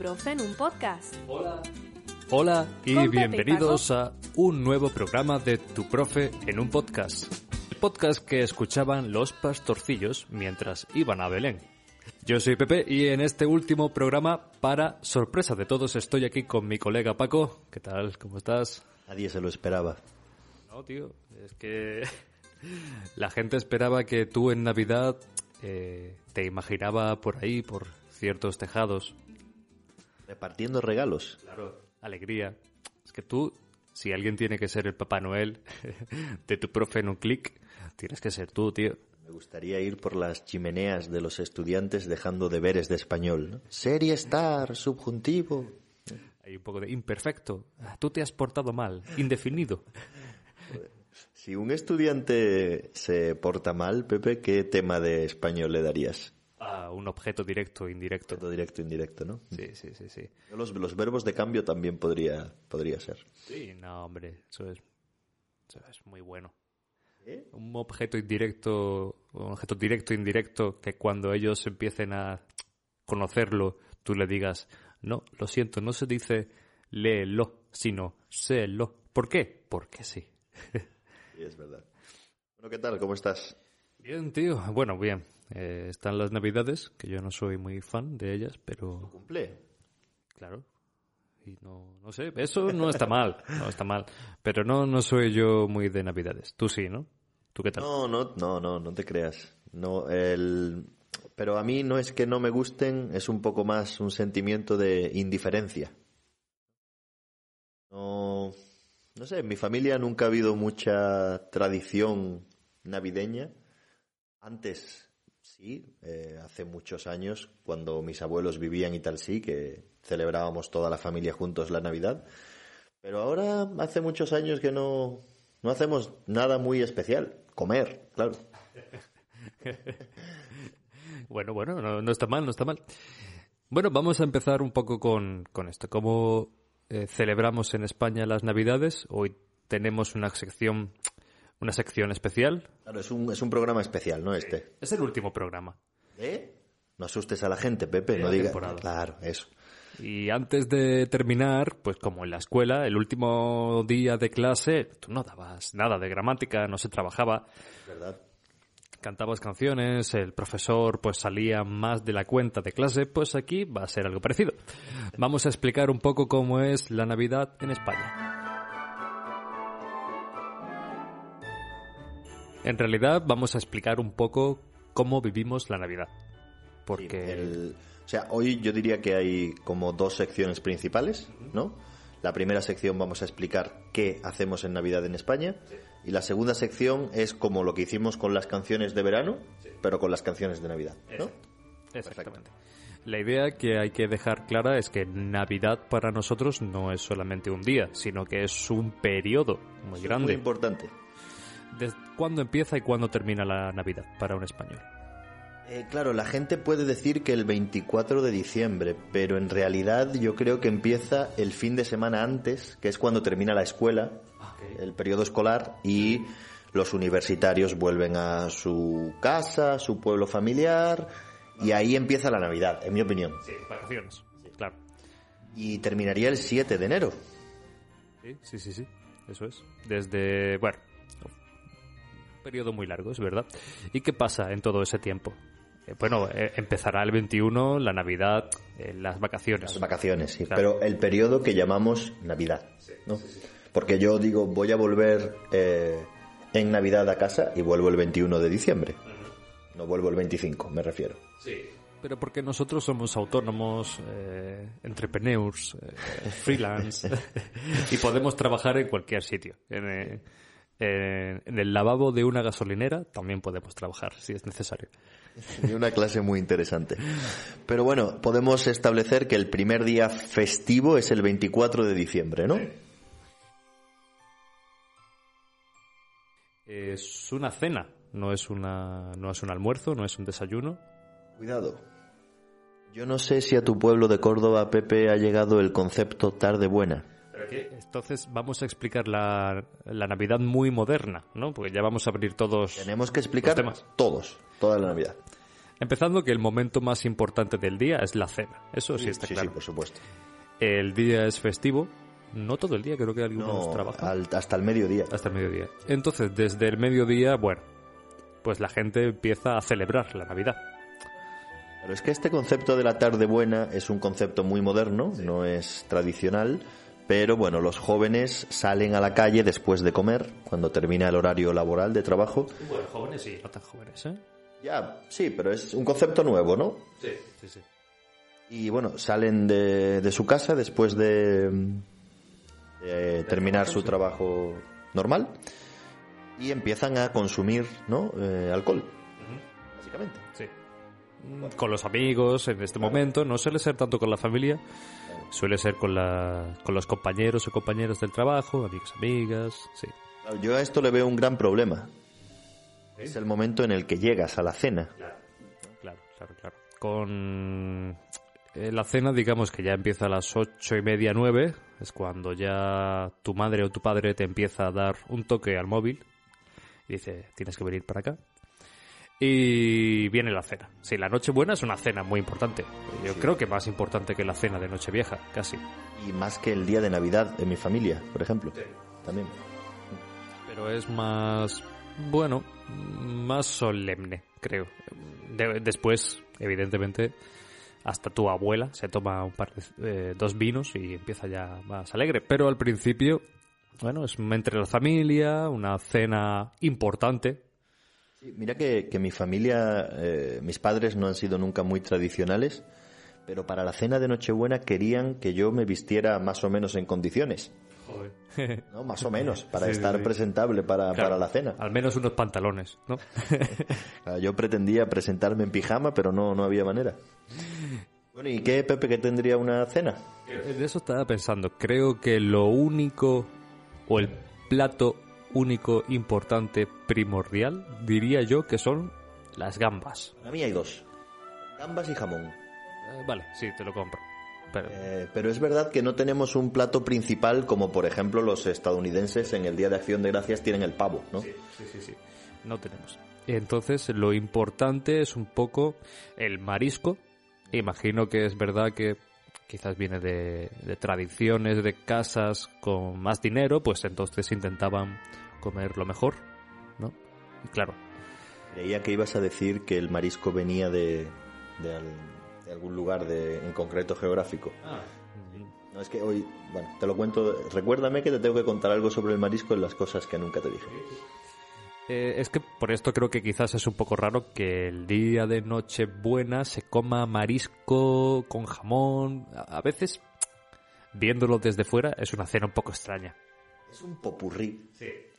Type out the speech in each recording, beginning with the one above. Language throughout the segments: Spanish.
Tu profe en un podcast. Hola. Hola y Con Pepe y bienvenidos a un nuevo programa de Tu Profe en un podcast. El podcast que escuchaban los pastorcillos mientras iban a Belén. Yo soy Pepe y en este último programa, para sorpresa de todos, estoy aquí con mi colega Paco. ¿Qué tal? ¿Cómo estás? Nadie se lo esperaba. No, tío, es que la gente esperaba que tú en Navidad eh, te imaginaba por ahí, por ciertos tejados, Repartiendo regalos. Claro. Alegría. Es que tú, si alguien tiene que ser el Papá Noel de tu profe en un clic, tienes que ser tú, tío. Me gustaría ir por las chimeneas de los estudiantes dejando deberes de español. ¿no? Serie estar, subjuntivo. Hay un poco de imperfecto. Ah, Tú te has portado mal. Indefinido. Si un estudiante se porta mal, Pepe, ¿qué tema de español le darías? Ah, un objeto directo, indirecto. Todo directo, indirecto, ¿no? Sí, sí, sí, sí. Los, los verbos de cambio también podría, podría ser. Sí, no, hombre, eso es, eso es muy bueno. ¿Eh? Un objeto indirecto, un objeto directo, indirecto, que cuando ellos empiecen a conocerlo, tú le digas, no, lo siento, no se dice léelo, sino sélo. ¿Por qué? Porque sí. Sí, es verdad. Bueno, ¿qué tal? ¿Cómo estás? Bien, tío. Bueno, bien. Eh, están las navidades, que yo no soy muy fan de ellas, pero ¿Cumple? Claro. Y no, no sé, eso no está mal, no está mal. Pero no, no soy yo muy de Navidades. Tú sí, ¿no? ¿Tú qué tal? No, no, no, no, no te creas. No, el... Pero a mí no es que no me gusten, es un poco más un sentimiento de indiferencia. No, no sé, en mi familia nunca ha habido mucha tradición navideña. Antes, sí, eh, hace muchos años, cuando mis abuelos vivían y tal, sí, que celebrábamos toda la familia juntos la Navidad. Pero ahora hace muchos años que no, no hacemos nada muy especial. Comer, claro. Bueno, bueno, no, no está mal, no está mal. Bueno, vamos a empezar un poco con, con esto. ¿Cómo eh, celebramos en España las Navidades? Hoy tenemos una sección, una sección especial. Claro, es un, es un programa especial, ¿no? Este. Es el último programa. ¿Eh? No asustes a la gente, Pepe, no digas. Claro, eso. Y antes de terminar, pues como en la escuela, el último día de clase, tú no dabas nada de gramática, no se trabajaba, ¿Verdad? cantabas canciones, el profesor pues salía más de la cuenta de clase, pues aquí va a ser algo parecido. Vamos a explicar un poco cómo es la Navidad en España. En realidad vamos a explicar un poco cómo vivimos la Navidad. Porque El- o sea, hoy yo diría que hay como dos secciones principales, ¿no? La primera sección vamos a explicar qué hacemos en Navidad en España y la segunda sección es como lo que hicimos con las canciones de verano, pero con las canciones de Navidad, ¿no? Exactamente. La idea que hay que dejar clara es que Navidad para nosotros no es solamente un día, sino que es un periodo muy Eso es Muy grande. importante. ¿Desde cuándo empieza y cuándo termina la Navidad para un español? Eh, claro, la gente puede decir que el 24 de diciembre, pero en realidad yo creo que empieza el fin de semana antes, que es cuando termina la escuela, el periodo escolar, y los universitarios vuelven a su casa, a su pueblo familiar, y ahí empieza la Navidad, en mi opinión. Sí, vacaciones. Claro. Y terminaría el 7 de enero. Sí, sí, sí, sí. Eso es. Desde, bueno, periodo muy largo, es verdad. ¿Y qué pasa en todo ese tiempo? Eh, bueno, eh, empezará el 21, la Navidad, eh, las vacaciones. Las vacaciones, sí. Claro. Pero el periodo que llamamos Navidad, ¿no? Porque yo digo, voy a volver en Navidad a casa y vuelvo el 21 de diciembre. No vuelvo el 25, me refiero. Sí. Pero porque nosotros somos autónomos, eh, entrepreneurs, eh, freelance, y podemos trabajar en cualquier sitio. En, eh, En, en el lavabo de una gasolinera también podemos trabajar si es necesario. Y una clase muy interesante. Pero bueno, podemos establecer que el primer día festivo es el 24 de diciembre, ¿no? Es una cena, no es, una, no es un almuerzo, no es un desayuno. Cuidado. Yo no sé si a tu pueblo de Córdoba, Pepe, ha llegado el concepto tarde buena. Entonces vamos a explicar la, la Navidad muy moderna, ¿no? Porque ya vamos a abrir todos... Tenemos que explicar Los temas. todos, toda la Navidad. Empezando que el momento más importante del día es la cena. Eso sí está sí, claro. sí, por supuesto. El día es festivo. No todo el día, creo que algunos No, trabajan. hasta el mediodía. Hasta el mediodía. Entonces, desde el mediodía, bueno, pues la gente empieza a celebrar la Navidad. Pero es que este concepto de la tarde buena es un concepto muy moderno, no es tradicional, pero bueno, los jóvenes salen a la calle después de comer, cuando termina el horario laboral de trabajo. Bueno, jóvenes sí. No tan jóvenes, ¿eh? Ya, sí, pero es un concepto nuevo, ¿no? Sí, sí, sí. Y bueno, salen de, de su casa después de, de terminar su trabajo normal y empiezan a consumir, ¿no? Eh, alcohol, básicamente. Sí. Con los amigos en este momento, no suele ser tanto con la familia, suele ser con, la, con los compañeros o compañeras del trabajo, amigos, amigas, sí. Yo a esto le veo un gran problema. Es el momento en el que llegas a la cena. Claro, claro, claro. Con eh, la cena, digamos que ya empieza a las ocho y media, nueve, es cuando ya tu madre o tu padre te empieza a dar un toque al móvil y dice, tienes que venir para acá. Y viene la cena. Sí, la Nochebuena es una cena muy importante. Yo creo que más importante que la cena de Nochevieja, casi. Y más que el día de Navidad en mi familia, por ejemplo. También. Pero es más, bueno, más solemne, creo. De- después, evidentemente, hasta tu abuela se toma un par de, eh, dos vinos y empieza ya más alegre. Pero al principio, bueno, es entre la familia, una cena importante. Sí, mira que, que mi familia, eh, mis padres no han sido nunca muy tradicionales, pero para la cena de Nochebuena querían que yo me vistiera más o menos en condiciones. ¿no? Más o menos, para Sí, estar sí. presentable para, Claro, para la cena. Al menos unos pantalones, ¿no? Yo pretendía presentarme en pijama, pero no, no había manera. Bueno, ¿y qué, Pepe, que tendría una cena? De eso estaba pensando. Creo que lo único o el plato único, importante, primordial, diría yo que son las gambas. Para mí hay dos. Gambas y jamón. Eh, vale, sí, te lo compro. Pero, Eh, pero es verdad que no tenemos un plato principal como por ejemplo los estadounidenses en el Día de Acción de Gracias tienen el pavo, ¿no? sí, sí, sí. No tenemos. Entonces, lo importante es un poco el marisco. Imagino que es verdad que quizás viene de, de tradiciones de casas con más dinero, pues entonces intentaban comer lo mejor, ¿no? Y claro, Creía que ibas a decir que el marisco venía de, de, al- de algún lugar de, en concreto geográfico. No, es que hoy, bueno, te lo cuento. Recuérdame que te tengo que contar algo sobre el marisco en las cosas que nunca te dije. Eh, es que por esto creo que quizás es un poco raro que el día de Nochebuena se coma marisco con jamón. A veces, viéndolo desde fuera, es una cena un poco extraña. Es un popurrí. Es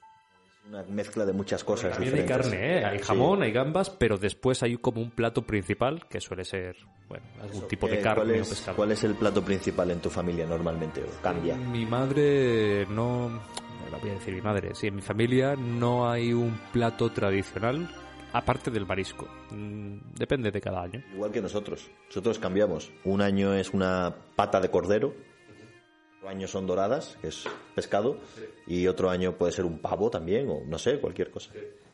una mezcla de muchas cosas También hay carne, ¿eh? hay Sí. jamón, hay gambas, pero después hay como un plato principal que suele ser, bueno, algún tipo de Eh, carne ¿cuál o es, pescado. cuál es el plato principal en tu familia normalmente? ¿O cambia? Mi madre no, lo voy a decir mi madre, sí, en mi familia no hay un plato tradicional aparte del marisco. Mm, Depende de cada año. Igual que nosotros. Nosotros cambiamos. Un año es una pata de cordero, otro año son doradas, que es pescado, y otro año puede ser un pavo también, o no sé, cualquier cosa.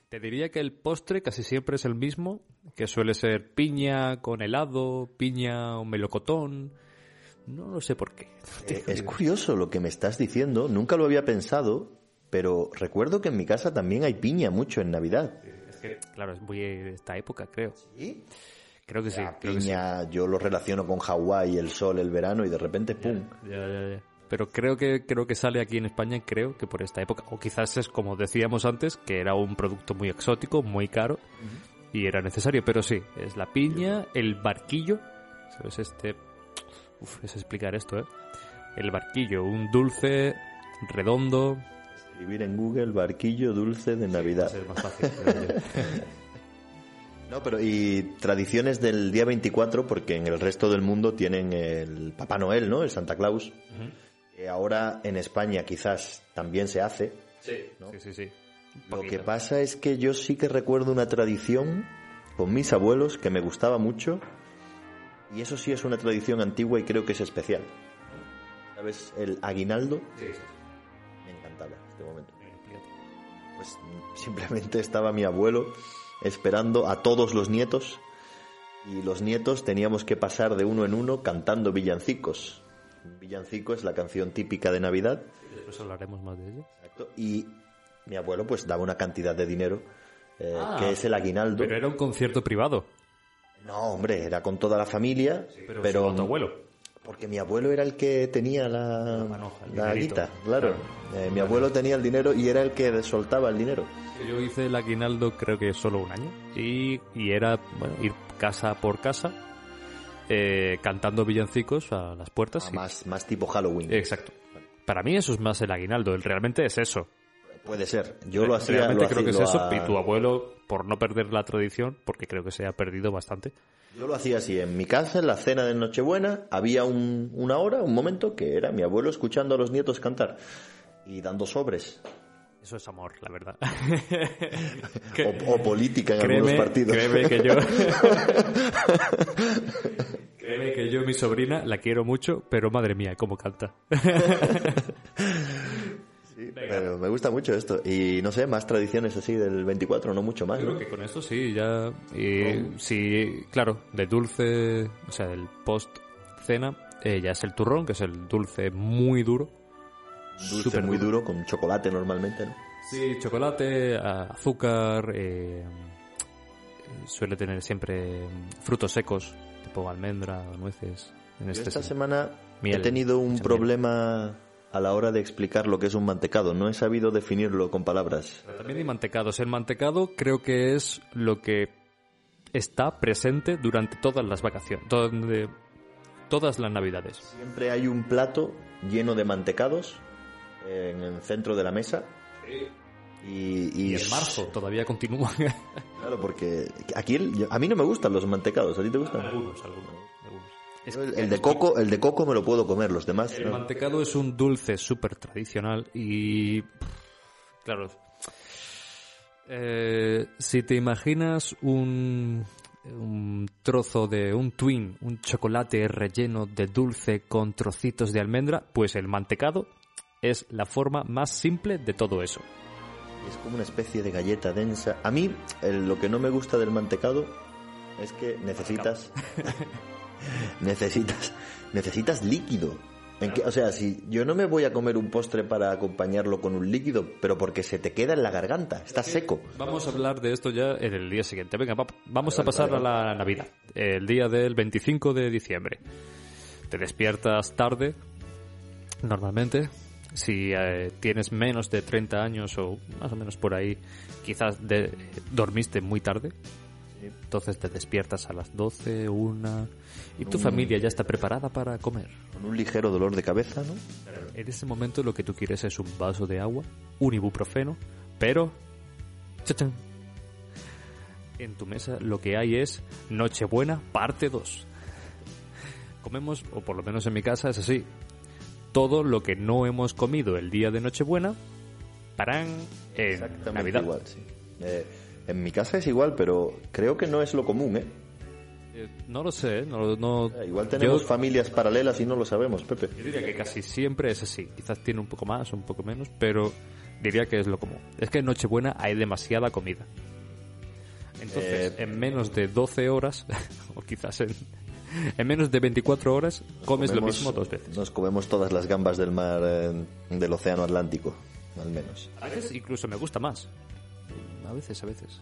Te diría que el postre casi siempre es el mismo, que suele ser piña con helado, piña o melocotón. No lo sé por qué. Eh, es curioso lo que me estás diciendo, nunca lo había pensado, pero recuerdo que en mi casa también hay piña mucho en Navidad. Es que, claro, es muy de esta época, creo. ¿Sí? Creo que sí. La creo que sí. piña yo lo relaciono con Hawái, el sol, el verano, y de repente, ¡pum! Ya, ya, ya. Pero creo que creo que sale aquí en España, creo que por esta época. O quizás es como decíamos antes, que era un producto muy exótico, muy caro, y era necesario. Pero sí, es la piña, el barquillo. ¿Sabes? Este. Uf, es explicar esto, ¿eh? El barquillo, un dulce redondo. Escribir en Google barquillo dulce de Navidad. Es más fácil. No, pero y tradiciones del día 24, porque en el resto del mundo tienen el Papá Noel, ¿no? El Santa Claus. Que ahora en España quizás también se hace. Sí, sí, sí. Un Lo que pasa es que yo sí que recuerdo una tradición con mis abuelos que me gustaba mucho. Y eso sí es una tradición antigua y creo que es especial. ¿Sabes? El aguinaldo Sí, sí. me encantaba este momento. Pues simplemente estaba mi abuelo esperando a todos los nietos y los nietos teníamos que pasar de uno en uno cantando villancicos. Villancico es la canción típica de Navidad. Después hablaremos más de ello. Exacto. Y mi abuelo pues daba una cantidad de dinero eh, Ah, que es el aguinaldo. Pero era un concierto privado. No, hombre, era con toda la familia, Pero, pero, solo tu abuelo. porque mi abuelo era el que tenía la, manoja, la dinerito. guita, claro. Eh, mi abuelo tenía el dinero y era el que soltaba el dinero. Yo hice el aguinaldo creo que solo un año y, y era bueno, ir casa por casa eh, cantando villancicos a las puertas. Ah, y- más, más tipo Halloween. Exacto. Para mí eso es más el aguinaldo, el realmente es eso. Puede ser. Yo lo hacía. realmente lo creo que es eso y tu abuelo por no perder la tradición, porque creo que se ha perdido bastante. Yo lo hacía así. En mi casa, en la cena de Nochebuena, había un- una hora, un momento, que era mi abuelo escuchando a los nietos cantar y dando sobres. Eso es amor, la verdad. O, o política en créeme, algunos partidos. créeme que yo créeme que yo mi sobrina la quiero mucho, pero madre mía, cómo canta. Sí, pero me gusta mucho esto. Y no sé, más tradiciones así del 24, no mucho más. Creo ¿no? que con esto sí, ya. Y sí, claro, de dulce, o sea, del post cena, eh, ya es el turrón, que es el dulce muy duro. Dulce súper muy duro, con chocolate normalmente, ¿no? Sí, chocolate, azúcar, eh, suele tener siempre frutos secos, tipo almendra, nueces. En Yo este esta semana Miel, he tenido un problema a la hora de explicar lo que es un mantecado. No he sabido definirlo con palabras. Pero También hay mantecados. El mantecado creo que es lo que está presente durante todas las vacaciones, donde, todas las navidades. Siempre hay un plato lleno de mantecados en el centro de la mesa. Y, y- Y en marzo todavía continúa. Claro, porque aquí el- a mí no me gustan los mantecados. ¿A ti te gustan? algunos, algunos, algunos. Es Yo el, de coco, el de coco me lo puedo comer, los demás. El no. mantecado es un dulce súper tradicional y... Claro. eh, si te imaginas un, un trozo de un twin, un chocolate relleno de dulce con trocitos de almendra, pues el mantecado es la forma más simple de todo eso. Es como una especie de galleta densa. A mí el- lo que no me gusta del mantecado es que necesitas necesitas necesitas líquido. En que- o sea, si yo no me voy a comer un postre para acompañarlo con un líquido, pero porque se te queda en la garganta, está seco. Vamos a hablar de esto ya en el día siguiente. Venga, va- vamos a pasar a la Navidad. El día del 25 de diciembre. Te despiertas tarde, normalmente. Si eh, tienes menos de 30 años o más o menos por ahí, quizás de- dormiste muy tarde. Entonces te despiertas a las 12, una y tu familia ya está preparada para comer. Con un ligero dolor de cabeza, ¿no? En ese momento lo que tú quieres es un vaso de agua, un ibuprofeno, pero... ¡chachán! En tu mesa lo que hay es Nochebuena parte 2. Comemos, o por lo menos en mi casa es así, todo lo que no hemos comido el día de Nochebuena, parán, en Exactamente Navidad. igual, sí. Eh, en mi casa es igual, pero creo que no es lo común, ¿eh? Eh, no lo sé, no, no- Eh, Igual tenemos yo- familias paralelas y no lo sabemos, Pepe. Yo diría que casi siempre es así. Quizás tiene un poco más, un poco menos, pero diría que es lo común. Es que en Nochebuena hay demasiada comida. Entonces, Eh, en menos de 12 horas, o quizás en, en menos de 24 horas, comes lo Comemos- mismo dos veces. Nos comemos todas las gambas del mar, eh, del océano Atlántico, al menos. A veces incluso me gusta más. A veces, a veces.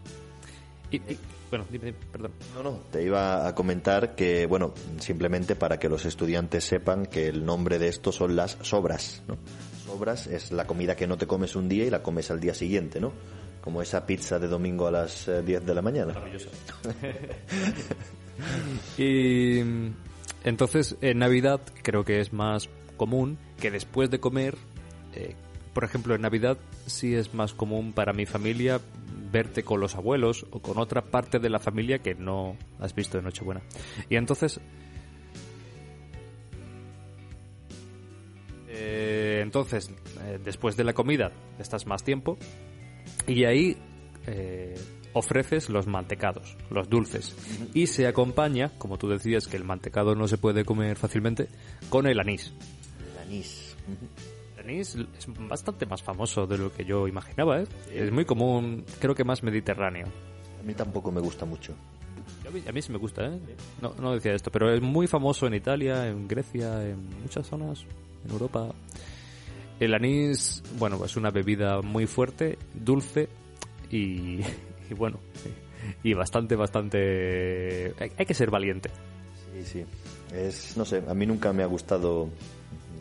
Y, y- bueno, dime, dime, perdón. No, no, te iba a comentar que, bueno, simplemente para que los estudiantes sepan que el nombre de esto son las sobras, ¿no? Sobras es la comida que no te comes un día y la comes al día siguiente, ¿no? Como esa pizza de domingo a las eh, 10 de la mañana. Y entonces en Navidad creo que es más común que después de comer eh, por ejemplo, en Navidad sí es más común para mi familia verte con los abuelos o con otra parte de la familia que no has visto en Nochebuena. Y entonces... eh, entonces, eh, después de la comida, estás más tiempo y ahí ofreces los mantecados, los dulces. Y se acompaña, como tú decías que el mantecado no se puede comer fácilmente, con el anís. El anís. El anís es bastante más famoso de lo que yo imaginaba, ¿eh? Es muy común, creo que más mediterráneo. A mí tampoco me gusta mucho. A mí, a mí sí me gusta, ¿eh? No, no decía esto, pero es muy famoso en Italia, en Grecia, en muchas zonas, en Europa. El anís, bueno, es una bebida muy fuerte, dulce y, y bueno, y bastante, bastante... Hay, hay que ser valiente. Sí, sí. Es, no sé, a mí nunca me ha gustado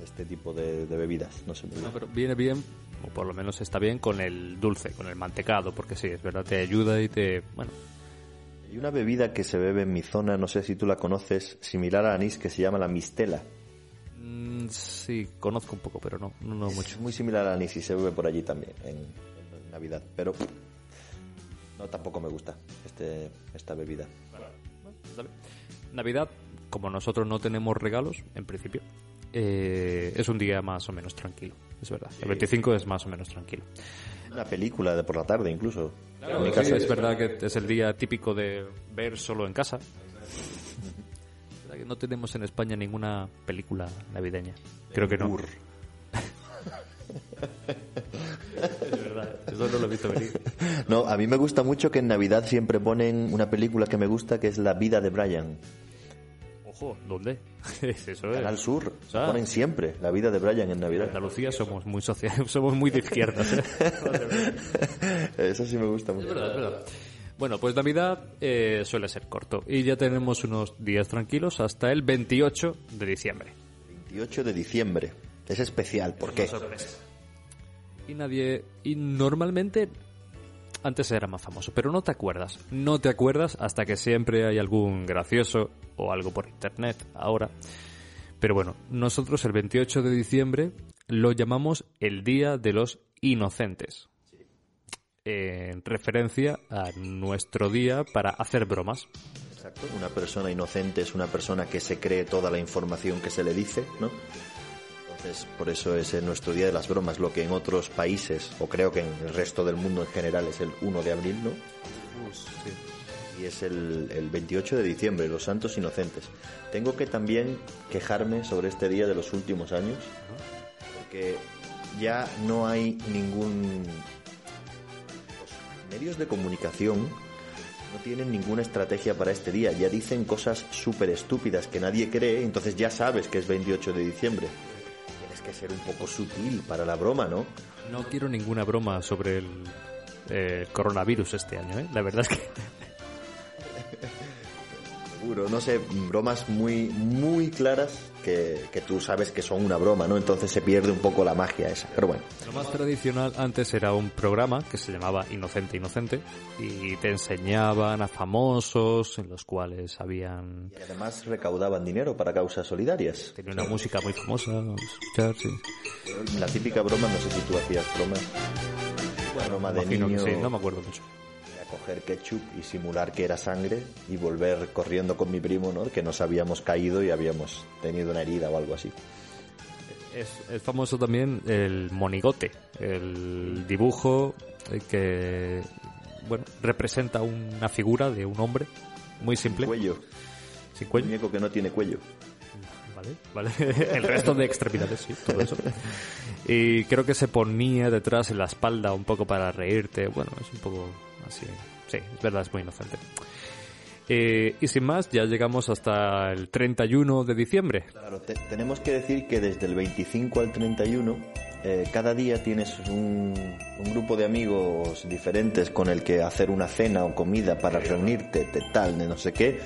este tipo de, de bebidas. No sé. No, pero viene bien, o por lo menos está bien, con el dulce, con el mantecado, porque sí, es verdad, te ayuda y te... Bueno, Hay una bebida que se bebe en mi zona, no sé si tú la conoces, similar al anís, que se llama la mistela. mm, sí, conozco un poco, pero no, no, no mucho. Es muy similar al anís y se bebe por allí también, en, en Navidad. Pero no, tampoco me gusta este, esta bebida. ¿Sabe? Navidad, como nosotros no tenemos regalos, en principio, eh, es un día más o menos tranquilo, es verdad. El 25 es más o menos tranquilo. Una película de por la tarde incluso. en mi Sí, casa es verdad que es el día típico de ver solo en casa. Es verdad que no tenemos en España ninguna película navideña. Creo que no. Es eso no lo he visto venir. No, a mí me gusta mucho que en Navidad siempre ponen una película que me gusta que es La vida de Brian. Ojo, ¿dónde? Es eso, eh. Canal Sur. Ponen siempre La vida de Brian en En Navidad. Andalucía somos muy sociales, somos muy de izquierdas. ¿eh? Eso sí me gusta Es mucho. verdad, es verdad. Bueno, pues Navidad eh, suele ser corto y ya tenemos unos días tranquilos hasta el 28 de diciembre. 28 de diciembre. Es especial, ¿por qué? Y nadie. Y normalmente. Antes era más famoso, pero no te acuerdas. No te acuerdas hasta que siempre hay algún gracioso o algo por internet ahora. Pero bueno, nosotros el 28 de diciembre lo llamamos el Día de los Inocentes. En referencia a nuestro día para hacer bromas. Exacto. Una persona inocente es una persona que se cree toda la información que se le dice, ¿no? Entonces, por eso es nuestro Día de las Bromas, lo que en otros países, o creo que en el resto del mundo en general, es el 1 de abril, ¿no? Y es el, el 28 de diciembre, los Santos Inocentes. Tengo que también quejarme sobre este día de los últimos años, porque ya no hay ningún... Los medios de comunicación no tienen ninguna estrategia para este día. Ya dicen cosas súper estúpidas que nadie cree, entonces ya sabes que es 28 de diciembre. Que ser un poco sutil para la broma, ¿no? No quiero ninguna broma sobre el eh, coronavirus este año, ¿eh? La verdad es que Seguro, no sé, bromas muy, muy claras que, que tú sabes que son una broma, ¿no? Entonces se pierde un poco la magia esa. Pero bueno, lo más tradicional antes era un programa que se llamaba Inocente Inocente y te enseñaban a famosos en los cuales habían y además recaudaban dinero para causas solidarias. tenía una música muy famosa, escuchar, sí. La típica broma, no sé si tú hacías bromas. La broma de niño que sí, no me acuerdo mucho. Coger ketchup y simular que era sangre y volver corriendo con mi primo, ¿no? Que nos habíamos caído y habíamos tenido una herida o algo así. Es, es famoso también el monigote, el dibujo eh, que bueno representa una figura de un hombre muy simple, Cuello. sin cuello. Muñeco que no tiene cuello. Vale, vale. El resto de extremidades, sí, todo eso. Y creo que se ponía detrás en la espalda un poco para reírte. Bueno, es un poco así. Sí, es verdad, es muy inocente. Eh, y sin más, ya llegamos hasta el 31 de diciembre. Claro, te- tenemos que decir que desde el 25 al 31, eh, cada día tienes un, un grupo de amigos diferentes con el que hacer una cena o comida para reunirte, de tal, de no sé qué.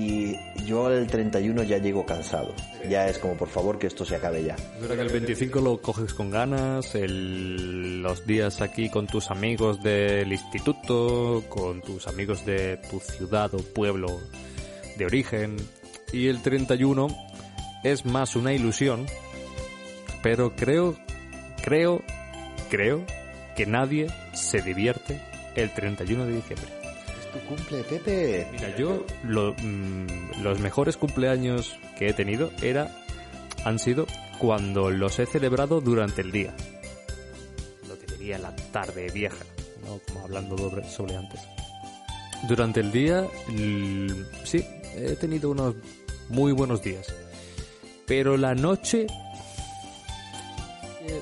Y yo al 31 ya llego cansado. Ya es como, por favor, que esto se acabe ya. Que el 25 lo coges con ganas, el- los días aquí con tus amigos del instituto, con tus amigos de tu ciudad o pueblo de origen. Y el 31 es más una ilusión, pero creo, creo creo que nadie se divierte el 31 de diciembre. Tu cumple, Pepe. Mira, yo lo- mm, los mejores cumpleaños que he tenido era han sido cuando los he celebrado durante el día. Lo que diría la tarde vieja, ¿no? como hablando sobre, antes. Durante el día, l- sí, he tenido unos muy buenos días. Pero la noche, eh,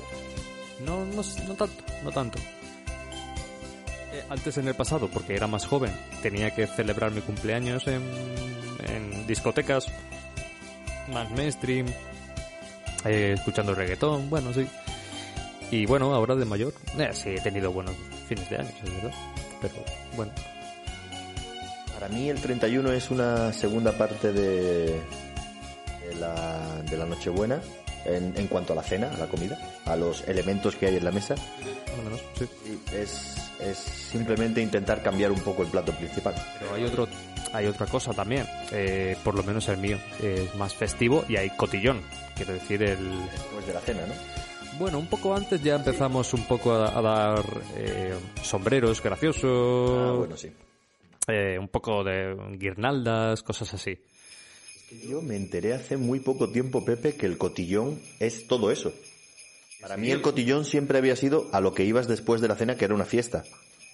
no, no, no tanto, no tanto. Antes en el pasado, porque era más joven, tenía que celebrar mi cumpleaños en, en discotecas más mainstream, eh, escuchando reggaetón, bueno, sí. Y bueno, ahora de mayor, eh, sí he tenido buenos fines de año, es verdad. Pero bueno, Para mí el 31 es una segunda parte de, de la, de la Nochebuena en, en cuanto a la cena, a la comida, a los elementos que hay en la mesa. más o menos, sí. Sí, es, es simplemente intentar cambiar un poco el plato principal. Pero hay otro, hay otra cosa también, eh, por lo menos el mío, es más festivo y hay cotillón, quiero decir el... Después de la cena, ¿no? Bueno, un poco antes ya empezamos un poco a, a dar eh, sombreros graciosos, Ah, bueno, sí. eh, un poco de guirnaldas, cosas así. Yo me enteré hace muy poco tiempo, Pepe, que el cotillón es todo eso. Para mí el cotillón siempre había sido a lo que ibas después de la cena, que era una fiesta.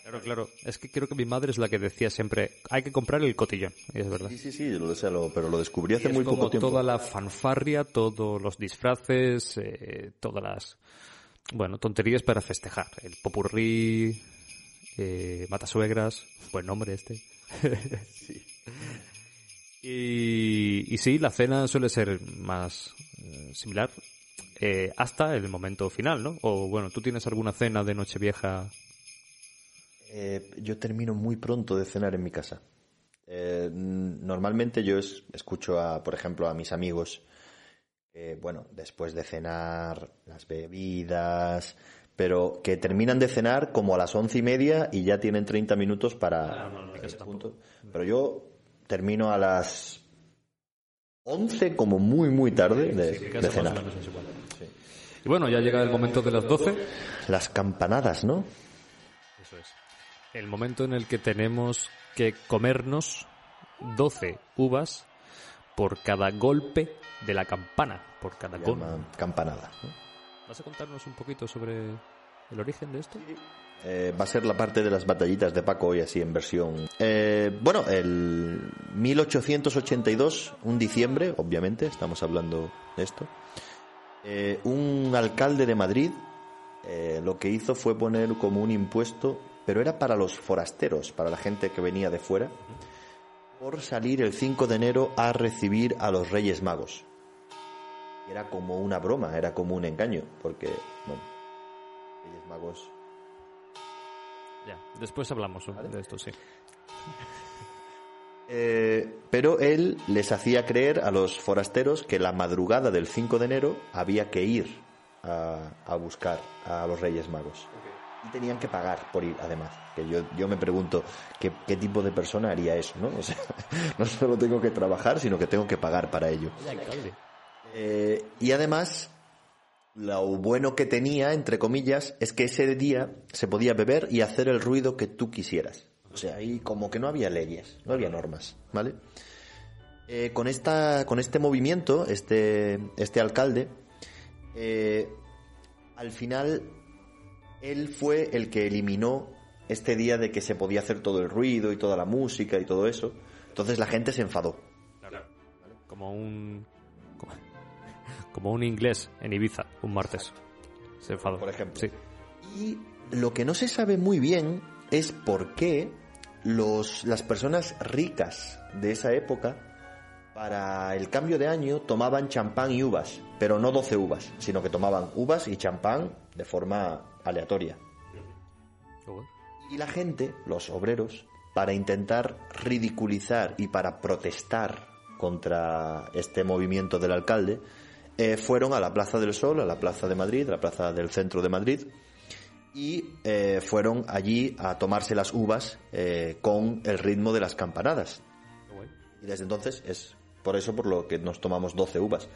Claro, claro. Es que creo que mi madre es la que decía siempre, hay que comprar el cotillón, y es verdad. Sí, sí, sí, lo, sé, lo- pero lo descubrí Y hace es muy como poco tiempo. toda la fanfarria, todos los disfraces, eh, todas las, bueno, tonterías para festejar. El popurrí, eh, matasuegras, buen nombre este. y, y sí, la cena suele ser más eh, similar eh, hasta el momento final, ¿no? O bueno, ¿tú tienes alguna cena de Nochevieja? Eh, yo termino muy pronto de cenar en mi casa. Eh, normalmente yo es- escucho, a, por ejemplo, a mis amigos, eh, bueno, después de cenar, las bebidas, pero que terminan de cenar como a las once y media y ya tienen 30 minutos para... ese punto. Pero yo termino a las 11 como muy, muy tarde de, de cenar. Y bueno, ya llega el momento de las 12. Las campanadas, ¿no? Eso es. El momento en el que tenemos que comernos 12 uvas por cada golpe de la campana, por cada gol. campanada. ¿Vas a contarnos un poquito sobre el origen de esto? Eh, va a ser la parte de las batallitas de Paco hoy así en versión. Eh, bueno, el 1882, un diciembre, obviamente, estamos hablando de esto. Eh, un alcalde de Madrid eh, lo que hizo fue poner como un impuesto, pero era para los forasteros, para la gente que venía de fuera, por salir el 5 de enero a recibir a los Reyes Magos. Era como una broma, era como un engaño, porque, bueno, Reyes Magos Ya, después hablamos de esto, sí. Eh, pero él les hacía creer a los forasteros que la madrugada del 5 de enero había que ir a, a buscar a los Reyes Magos. Y tenían que pagar por ir, además. Que yo, yo me pregunto, ¿qué, qué tipo de persona haría eso? ¿no? O sea, no solo tengo que trabajar, sino que tengo que pagar para ello. Eh, y además, lo bueno que tenía, entre comillas, es que ese día se podía beber y hacer el ruido que tú quisieras. O sea, ahí como que no había leyes, no había normas, ¿vale? Eh, con, esta, con este movimiento, este, este alcalde, eh, al final, él fue el que eliminó este día de que se podía hacer todo el ruido y toda la música y todo eso. Entonces la gente se enfadó. Como un. Como, como un inglés en Ibiza, un martes. Se enfadó. Por ejemplo. Sí. Y lo que no se sabe muy bien es por qué los, las personas ricas de esa época, para el cambio de año, tomaban champán y uvas, pero no 12 uvas, sino que tomaban uvas y champán de forma aleatoria. Y la gente, los obreros, para intentar ridiculizar y para protestar contra este movimiento del alcalde, eh, fueron a la Plaza del Sol, a la Plaza de Madrid, la Plaza del Centro de Madrid, y eh, fueron allí a tomarse las uvas eh, con el ritmo de las campanadas. Y desde entonces es por eso por lo que nos tomamos 12 uvas.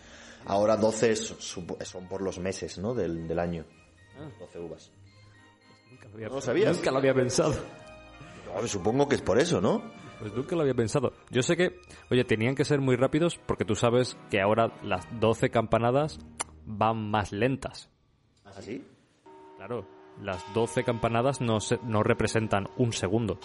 Ahora 12 es- supo- son por los meses ¿no? del, del año. 12 uvas. Nunca lo había, ¿No lo sabías? Nunca lo había pensado. No, supongo que es por eso, ¿no? Pues nunca lo había pensado. Yo sé que, oye, tenían que ser muy rápidos porque tú sabes que ahora las 12 campanadas van más lentas. ¿Así? Claro, las 12 campanadas no, se- no representan un segundo.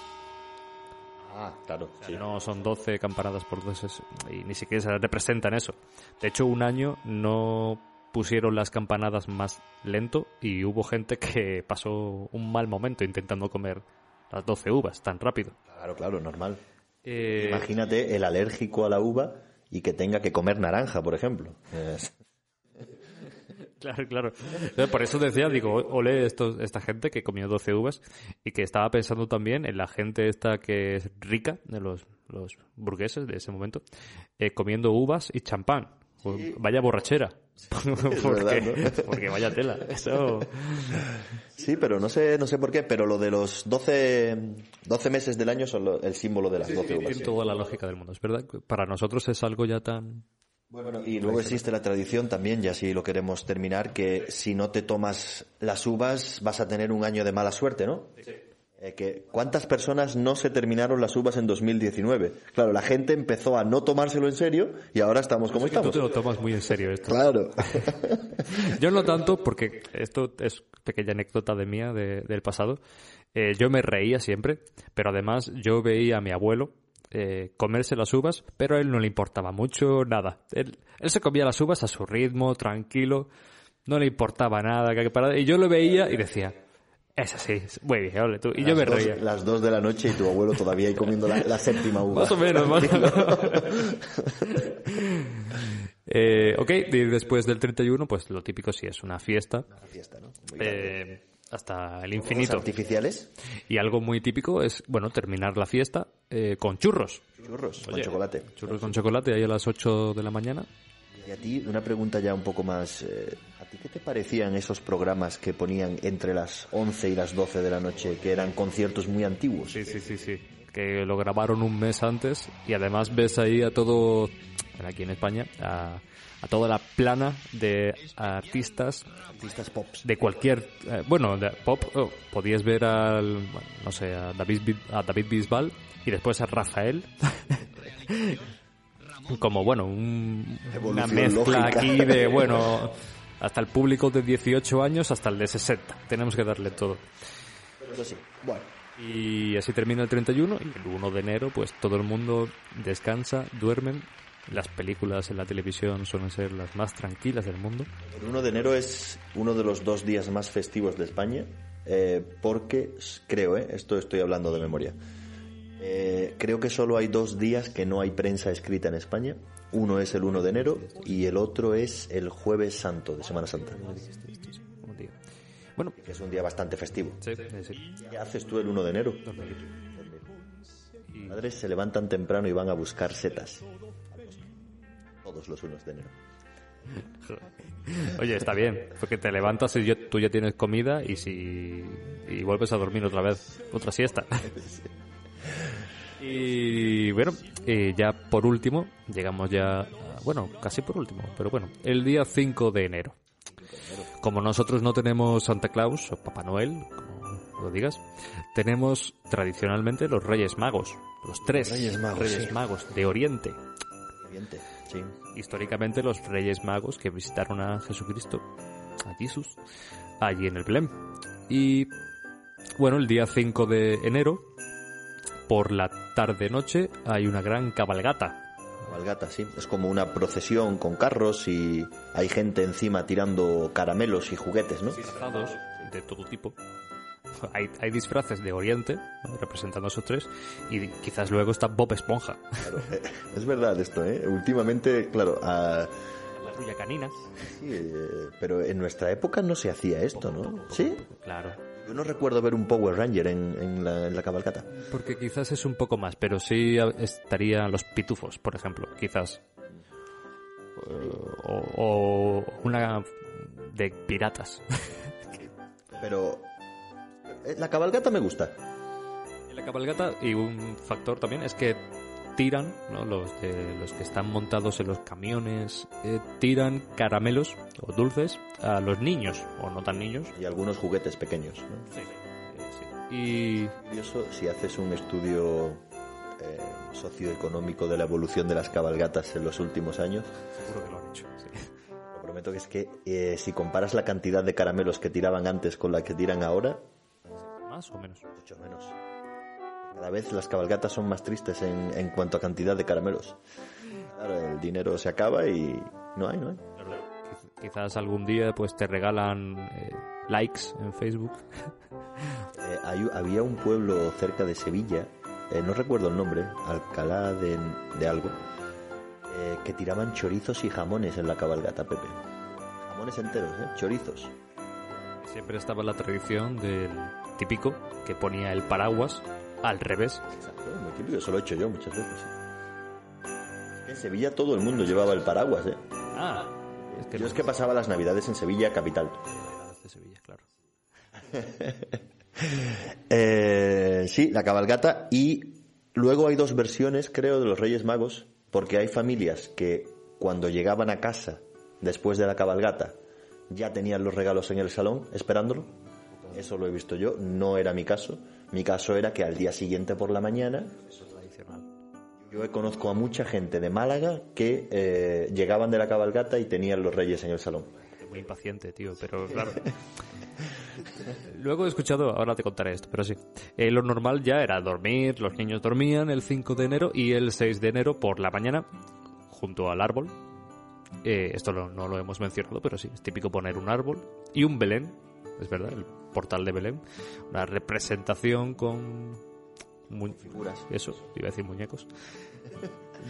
Ah, claro, sí. No son 12 campanadas por 12 y ni siquiera se representan eso. De hecho, un año no pusieron las campanadas más lento y hubo gente que pasó un mal momento intentando comer las 12 uvas tan rápido. Claro, claro, normal. Eh, Imagínate el alérgico a la uva y que tenga que comer naranja, por ejemplo. Claro, claro. Por eso decía, digo, ole estos, esta gente que comió 12 uvas y que estaba pensando también en la gente esta que es rica, de los, los burgueses de ese momento, eh, comiendo uvas y champán. Vaya borrachera. porque, verdad, ¿no? porque vaya tela. Eso... Sí, pero no sé, no sé por qué, pero lo de los 12, 12 meses del año son lo- el símbolo de las 12 uvas. Tiene toda la lógica del mundo, es verdad. Para nosotros es algo ya tan... Bueno, y luego existe la tradición también, y así lo queremos terminar, que si no te tomas las uvas vas a tener un año de mala suerte, ¿no? Eh, que ¿Cuántas personas no se terminaron las uvas en 2019? Claro, la gente empezó a no tomárselo en serio y ahora estamos como Tú estamos. te lo tomas muy en serio esto. Claro. Yo no tanto, porque esto es pequeña anécdota de mía de- del pasado. Eh, yo me reía siempre, pero además yo veía a mi abuelo eh, comerse las uvas, pero a él no le importaba mucho nada. Él, él se comía las uvas a su ritmo, tranquilo, no le importaba nada. que Y yo lo veía y decía, es así, muy bien, ole tú. Y yo me dos- reía. Las dos de la noche y tu abuelo todavía ahí comiendo la, la séptima uva. Más o menos, más o menos. Eh, ok, y después del 31, pues lo típico sí es una fiesta Una fiesta, ¿no? Muy eh, hasta el ¿Fuegos infinito. artificiales? Y algo muy típico es, bueno, terminar la fiesta eh, con churros. Churros con chocolate. Churros con chocolate ahí a las 8 de la mañana. Y a ti, una pregunta ya un poco más. eh, ¿A ti qué te parecían esos programas que ponían entre las 11 y las 12 de la noche, que eran conciertos muy antiguos? Sí, sí, sí, sí. Que lo grabaron un mes antes y además ves ahí a todo, aquí en España, a, a toda la plana de artistas Artistas pops. de cualquier eh, bueno de pop oh, podías ver al bueno, no sé a David a David Bisbal y después a Rafael como bueno un- una mezcla lógica. aquí de bueno hasta el público de 18 años hasta el de 60 tenemos que darle todo Pero eso sí. Bueno. y así termina el 31 y el 1 de enero pues todo el mundo descansa duermen las películas en la televisión suelen ser las más tranquilas del mundo El 1 de enero es uno de los dos días más festivos de España, eh, porque creo, eh, esto estoy hablando de memoria, eh, creo que solo hay dos días que no hay prensa escrita en España. Uno es el 1 de enero y el otro es el jueves santo de Semana Santa, bueno que es un día bastante festivo. sí, sí. ¿Qué haces tú el 1 de enero? Mis padres se levantan temprano y van a buscar setas. Todos los unos de enero. Oye, está bien, porque te levantas y yo- tú ya tienes comida y si y vuelves a dormir otra vez, otra siesta. Y bueno, eh, ya por último, llegamos ya, bueno, casi por último, pero bueno, el día 5 de enero. Como nosotros no tenemos Santa Claus o Papá Noel, como lo digas, tenemos tradicionalmente los Reyes Magos, los tres Reyes Magos, Reyes sí. Magos de Oriente Sí. históricamente los reyes magos que visitaron a Jesucristo, a Jesús, allí en el Belén. Y bueno, el día 5 de enero, por la tarde-noche, hay una gran cabalgata. Cabalgata, sí. Es como una procesión con carros y hay gente encima tirando caramelos y juguetes, ¿no? Disfrazados de todo tipo. Hay, hay disfraces de Oriente, ¿no? representando a esos tres, y quizás luego está Bob Esponja. Claro, eh, es verdad esto, ¿eh? Últimamente, claro, ah, La canina. sí, eh, pero en nuestra época no se hacía esto, ¿no? ¿Sí? Claro. Yo no recuerdo ver un Power Ranger en, en la, en la. Porque quizás es un poco más, pero sí estarían los pitufos, por ejemplo, quizás. O, o una de piratas. Pero la cabalgata me gusta. En la cabalgata, y un factor también, es que tiran, ¿no? los, los que están montados en los camiones, eh, tiran caramelos o dulces a los niños, o no tan niños. Y algunos juguetes pequeños. ¿no? Eh, sí. Y curioso si haces un estudio eh, socioeconómico de la evolución de las cabalgatas en los últimos años. seguro que lo han hecho. sí. Lo prometo que es que eh, si comparas la cantidad de caramelos que tiraban antes con la que tiran ahora, Más o menos. mucho menos. Cada vez las cabalgatas son más tristes en, en cuanto a cantidad de caramelos. Claro, el dinero se acaba y no hay, no hay. Quiz- Quizás algún día pues te regalan eh, likes en Facebook. Eh, hay- había un pueblo cerca de Sevilla, eh, no recuerdo el nombre, Alcalá de, de algo, eh, que tiraban chorizos y jamones en la cabalgata, Pepe. Jamones enteros, ¿eh? Chorizos. Siempre estaba la tradición del típico que ponía el paraguas al revés. Exacto, muy típico, eso lo he hecho yo muchas veces. En Sevilla todo el mundo llevaba el paraguas, ¿eh? Ah, es que Yo es que pasaba las navidades en Sevilla, capital. de Sevilla, claro. Eh, sí, la cabalgata y luego hay dos versiones, creo, de los Reyes Magos, porque hay familias que cuando llegaban a casa después de la cabalgata ya tenían los regalos en el salón esperándolo. Eso lo he visto yo, no era mi caso. Mi caso era que al día siguiente por la mañana Eso tradicional. yo conozco a mucha gente de Málaga que eh, llegaban de la cabalgata y tenían los reyes en el salón. Muy impaciente, tío, pero claro. Luego he escuchado, ahora te contaré esto, pero sí. Eh, lo normal ya era dormir, los niños dormían el 5 de enero y el 6 de enero por la mañana, junto al árbol. Eh, esto lo- no lo hemos mencionado, pero sí, es típico poner un árbol y un Belén, es verdad, el portal de Belén, una representación con mu- Figuras. eso, iba a decir muñecos,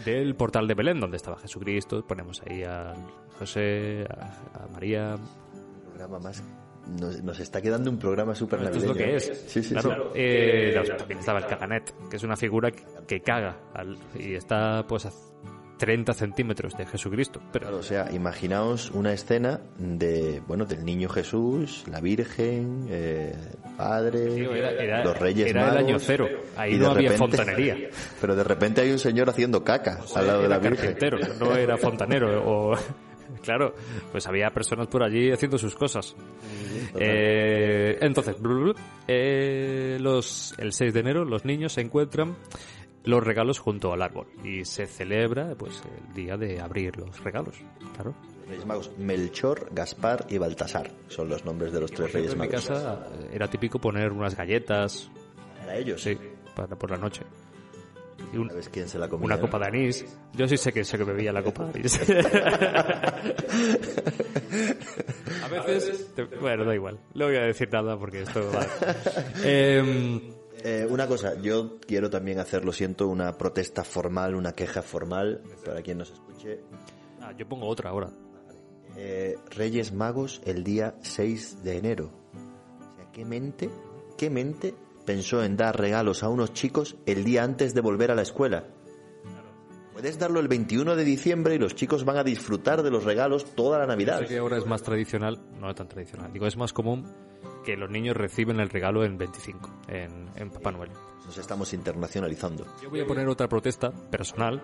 del portal de Belén, donde estaba Jesucristo, ponemos ahí a José, a, a María, Un programa más. Nos, nos está quedando un programa súper esto es navideño. lo que es. Sí, sí, claro. sí. Eh, también estaba el caganet, que es una figura que, que caga al- y está pues 30 centímetros de Jesucristo. Pero Claro, o sea, imaginaos una escena de, bueno, del niño Jesús, la Virgen, eh, Padre, Tío, era- era- los Reyes era el Magos. año cero. Ahí no había repente- fontanería. Pero de repente hay un señor haciendo caca al lado de la Virgen. no era fontanero o claro, pues había personas por allí haciendo sus cosas. Eh, entonces, blu, blu, blu, eh, los, el 6 de enero los niños se encuentran los regalos junto al árbol y se celebra pues el día de abrir los regalos, claro. Reyes Magos, Melchor, Gaspar y Baltasar son los nombres de los tres Reyes ejemplo, en mi Magos. casa eh, era típico poner unas galletas, Para ellos, sí, para por la noche. Y un- ¿Sabes quién se la comía? una no? copa de anís. Yo sí sé que sé que bebía la copa de anís. a veces, te- bueno, da igual. No voy a decir nada porque esto va. Em, Eh, una cosa, yo quiero también hacer, lo siento, una protesta formal, una queja formal, para quien nos escuche. ah, yo pongo otra ahora. Eh, Reyes Magos el día 6 de enero. O sea, ¿qué mente, qué mente pensó en dar regalos a unos chicos el día antes de volver a la escuela? Puedes darlo el 21 de diciembre y los chicos van a disfrutar de los regalos toda la Navidad. Sé que ahora es más tradicional, no es tan tradicional. Digo, es más común que los niños reciben el regalo en 25, en, en Papá Noel. Nos estamos internacionalizando. Yo voy a poner otra protesta personal,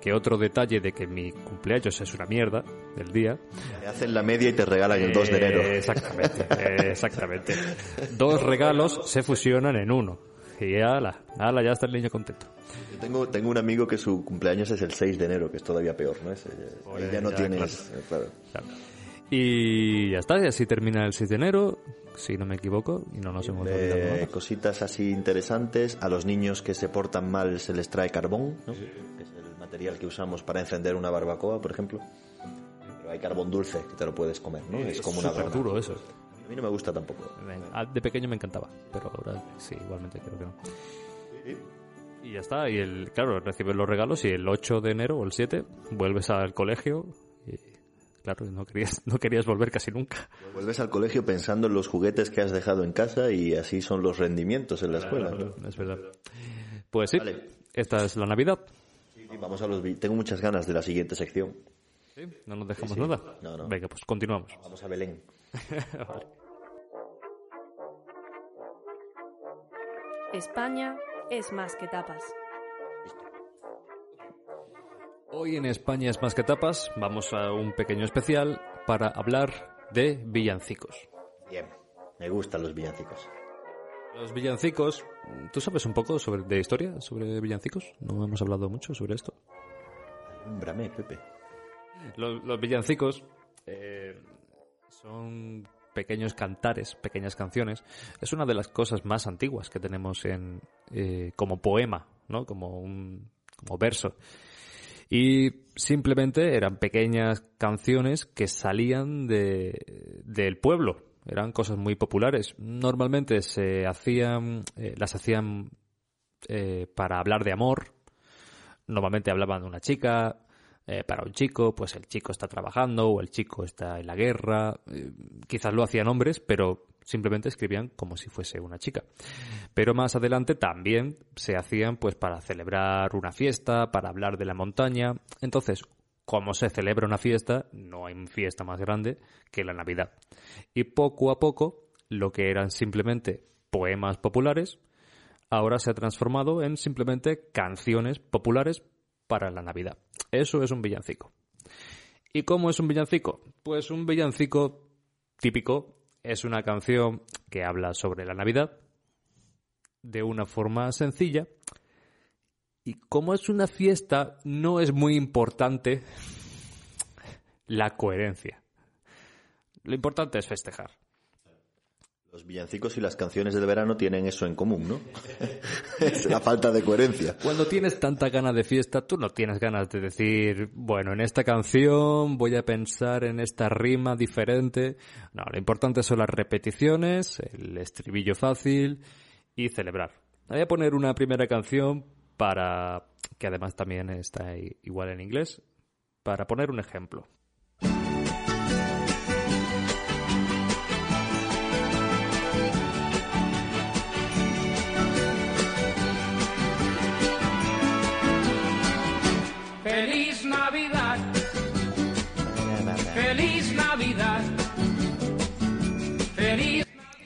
que otro detalle de que mi cumpleaños es una mierda del día. Te hacen la media y te regalan el 2 de enero. Eh, Exactamente, eh, exactamente. Dos regalos se fusionan en uno. Y ala, ala, ya está el niño contento. Yo tengo, tengo un amigo que su cumpleaños es el 6 de enero, que es todavía peor, ¿no? Es, eh, Joder, ya no ya, tienes... eh, claro. Claro. Y ya está, y así termina el 6 de enero, si no me equivoco, y no nos hemos olvidado Eh, nada. cositas así interesantes. A los niños que se portan mal se les trae carbón, ¿no? que es el material que usamos para encender una barbacoa, por ejemplo. Pero hay carbón dulce que te lo puedes comer, ¿no? Es como una duro eso. A mí no me gusta tampoco. Venga, ah, De pequeño me encantaba, pero ahora sí, igualmente creo que no. Y ya está, y el, claro, recibes los regalos y el 8 de enero o el 7 vuelves al colegio y claro, no querías, no querías volver casi nunca. Vuelves al colegio pensando en los juguetes que has dejado en casa y así son los rendimientos en la escuela. ¿no? Es verdad. Pues sí, Vale. esta es la Navidad. Y vamos a los... Tengo muchas ganas de la siguiente sección. No nos dejamos nada. No, no. Venga, pues continuamos. Vamos a Belén. España es más que tapas. Hoy en España es más que tapas, vamos a un pequeño especial para hablar de villancicos. Bien, me gustan los villancicos. Los villancicos, ¿tú sabes un poco sobre, de historia sobre villancicos? No hemos hablado mucho sobre esto. Alúmbrame, Pepe. Los, los villancicos eh, son pequeños cantares, pequeñas canciones. Es una de las cosas más antiguas que tenemos en, eh, como poema, ¿no? Como un como verso. Y simplemente eran pequeñas canciones que salían de, del pueblo. Eran cosas muy populares. Normalmente se hacían, eh, las hacían eh, para hablar de amor. Normalmente hablaban de una chica, eh, para un chico, pues el chico está trabajando o el chico está en la guerra. Eh, quizás lo hacían hombres, pero simplemente escribían como si fuese una chica. Pero más adelante también se hacían pues para celebrar una fiesta, para hablar de la montaña. Entonces, como se celebra una fiesta, no hay fiesta más grande que la Navidad. Y poco a poco, lo que eran simplemente poemas populares, ahora se ha transformado en simplemente canciones populares para la Navidad. Eso es un villancico. ¿Y cómo es un villancico? Pues un villancico típico es una canción que habla sobre la Navidad de una forma sencilla. Y como es una fiesta, no es muy importante la coherencia. Lo importante es festejar. Los villancicos y las canciones del verano tienen eso en común, ¿no? la falta de coherencia. Cuando tienes tanta gana de fiesta, tú no tienes ganas de decir, bueno, en esta canción voy a pensar en esta rima diferente. No, lo importante son las repeticiones, el estribillo fácil y celebrar. Voy a poner una primera canción para, que además también está igual en inglés, para poner un ejemplo.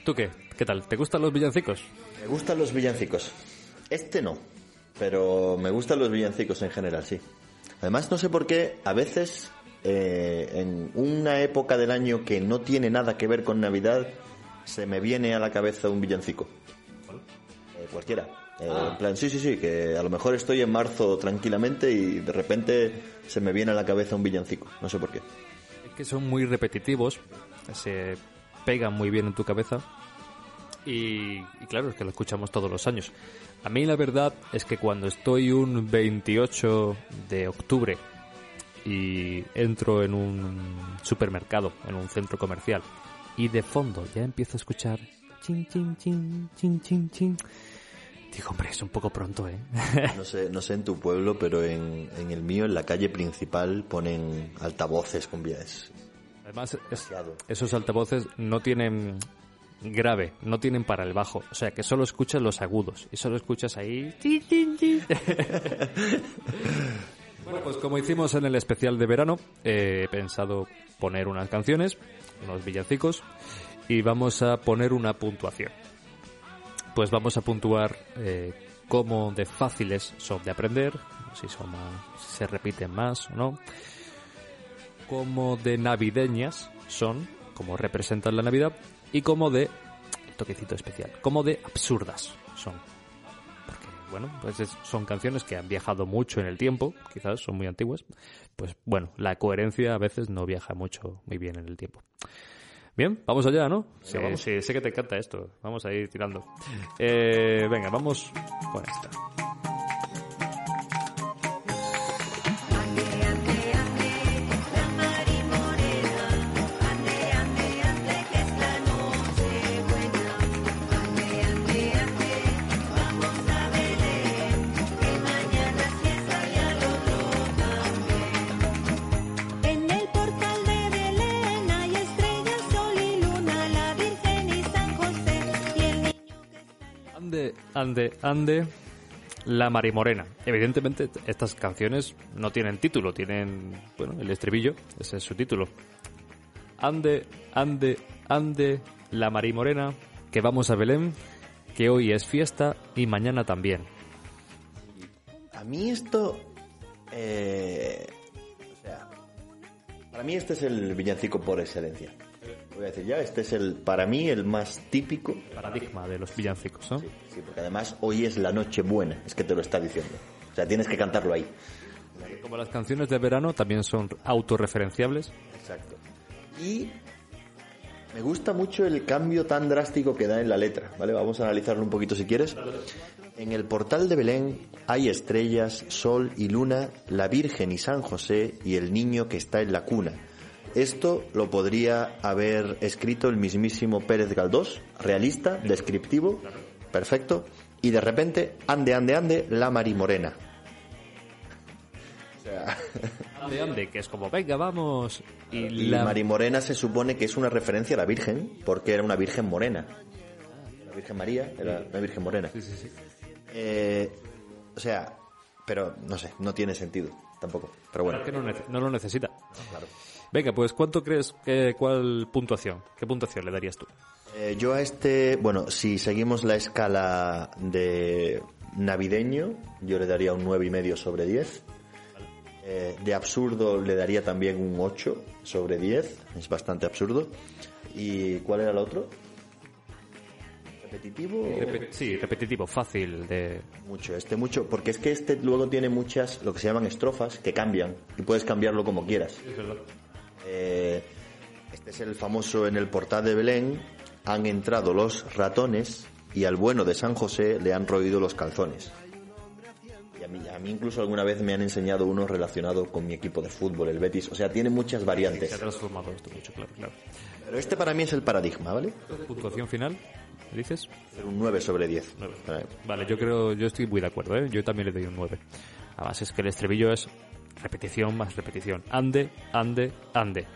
¿Tú qué? ¿Qué tal? ¿Te gustan los villancicos? Me gustan los villancicos. Este no, pero me gustan los villancicos en general, sí. Además, no sé por qué, a veces, eh, en una época del año que no tiene nada que ver con Navidad, se me viene a la cabeza un villancico. Eh, cualquiera. Eh, En plan, sí, sí, sí, que a lo mejor estoy en marzo tranquilamente y de repente se me viene a la cabeza un villancico. No sé por qué. Es que son muy repetitivos, se pegan muy bien en tu cabeza y, y claro, es que lo escuchamos todos los años. A mí la verdad es que cuando estoy un 28 de octubre y entro en un supermercado, en un centro comercial, y de fondo ya empiezo a escuchar chin, chin, chin, chin, chin, chin. Digo, hombre, es un poco pronto, ¿eh? No sé, no sé en tu pueblo, pero en, en el mío, en la calle principal, ponen altavoces con vías. Además, es- esos altavoces no tienen grave, no tienen para el bajo. O sea, que solo escuchas los agudos y solo escuchas ahí... bueno, pues como hicimos en el especial de verano, eh, he pensado poner unas canciones, unos villancicos, y vamos a poner una puntuación. Pues vamos a puntuar eh, cómo de fáciles son de aprender, si son más, si se repiten más o no como de navideñas son, como representan la Navidad, y como de toquecito especial, como de absurdas son. Porque, bueno, pues es- son canciones que han viajado mucho en el tiempo, quizás son muy antiguas. Pues bueno, la coherencia a veces no viaja mucho, muy bien en el tiempo. Bien, vamos allá, ¿no? Sí, vamos. sí, sé que te encanta esto. Vamos a ir tirando. Eh, venga, vamos con esta. Ande, ande, la Marimorena. Evidentemente, estas canciones no tienen título, tienen, bueno, el estribillo, ese es su título. Ande, ande, ande, la Marimorena, que vamos a Belén, que hoy es fiesta y mañana también. A mí esto Eh, o sea, para mí este es el villancico por excelencia. Voy a decir ya, este es el, para mí, el más típico. Paradigma de los villancicos, ¿no? Sí, porque además hoy es la noche buena, es que te lo está diciendo. O sea, tienes que cantarlo ahí. Como las canciones de verano también son autorreferenciables. Exacto. Y me gusta mucho el cambio tan drástico que da en la letra, ¿vale? Vamos a analizarlo un poquito si quieres. En el portal de Belén hay estrellas, sol y luna, la Virgen y San José y el niño que está en la cuna. Esto lo podría haber escrito el mismísimo Pérez Galdós, realista, descriptivo, perfecto, y de repente, ande, ande, ande, la Marimorena. O sea, Ande, ande, que es como, venga, vamos. Y, Y la... Marimorena se supone que es una referencia a la Virgen, porque era una Virgen morena. La Virgen María era una Virgen morena. Eh, o sea, pero no sé, no tiene sentido tampoco. Pero bueno, que no, lo necesita. Venga, pues ¿cuánto crees que cuál puntuación? ¿Qué puntuación le darías tú? Eh, yo a este, bueno, si seguimos la escala de navideño, yo le daría un nueve y medio sobre 10. Eh, de absurdo le daría también un 8 sobre 10, es bastante absurdo. ¿Y cuál era el otro? ¿Repetitivo? Repe- sí, repetitivo, fácil de... Mucho, este mucho, porque es que este luego tiene muchas, lo que se llaman estrofas, que cambian, y puedes cambiarlo como quieras. Eh, este es el famoso en el portal de Belén, han entrado los ratones y al bueno de San José le han roído los calzones. Y a mí, a mí incluso alguna vez me han enseñado uno relacionado con mi equipo de fútbol, el Betis. O sea, tiene muchas Se variantes. ha transformado esto mucho, claro, claro. Pero este para mí es el paradigma, ¿vale? ¿Puntuación final? ¿Me dices? Un 9 sobre 10. Eh, Vale, yo creo, yo estoy muy de acuerdo, ¿eh? Yo también le doy un 9. Además es que el estribillo es repetición más repetición. Ande, ande, ande.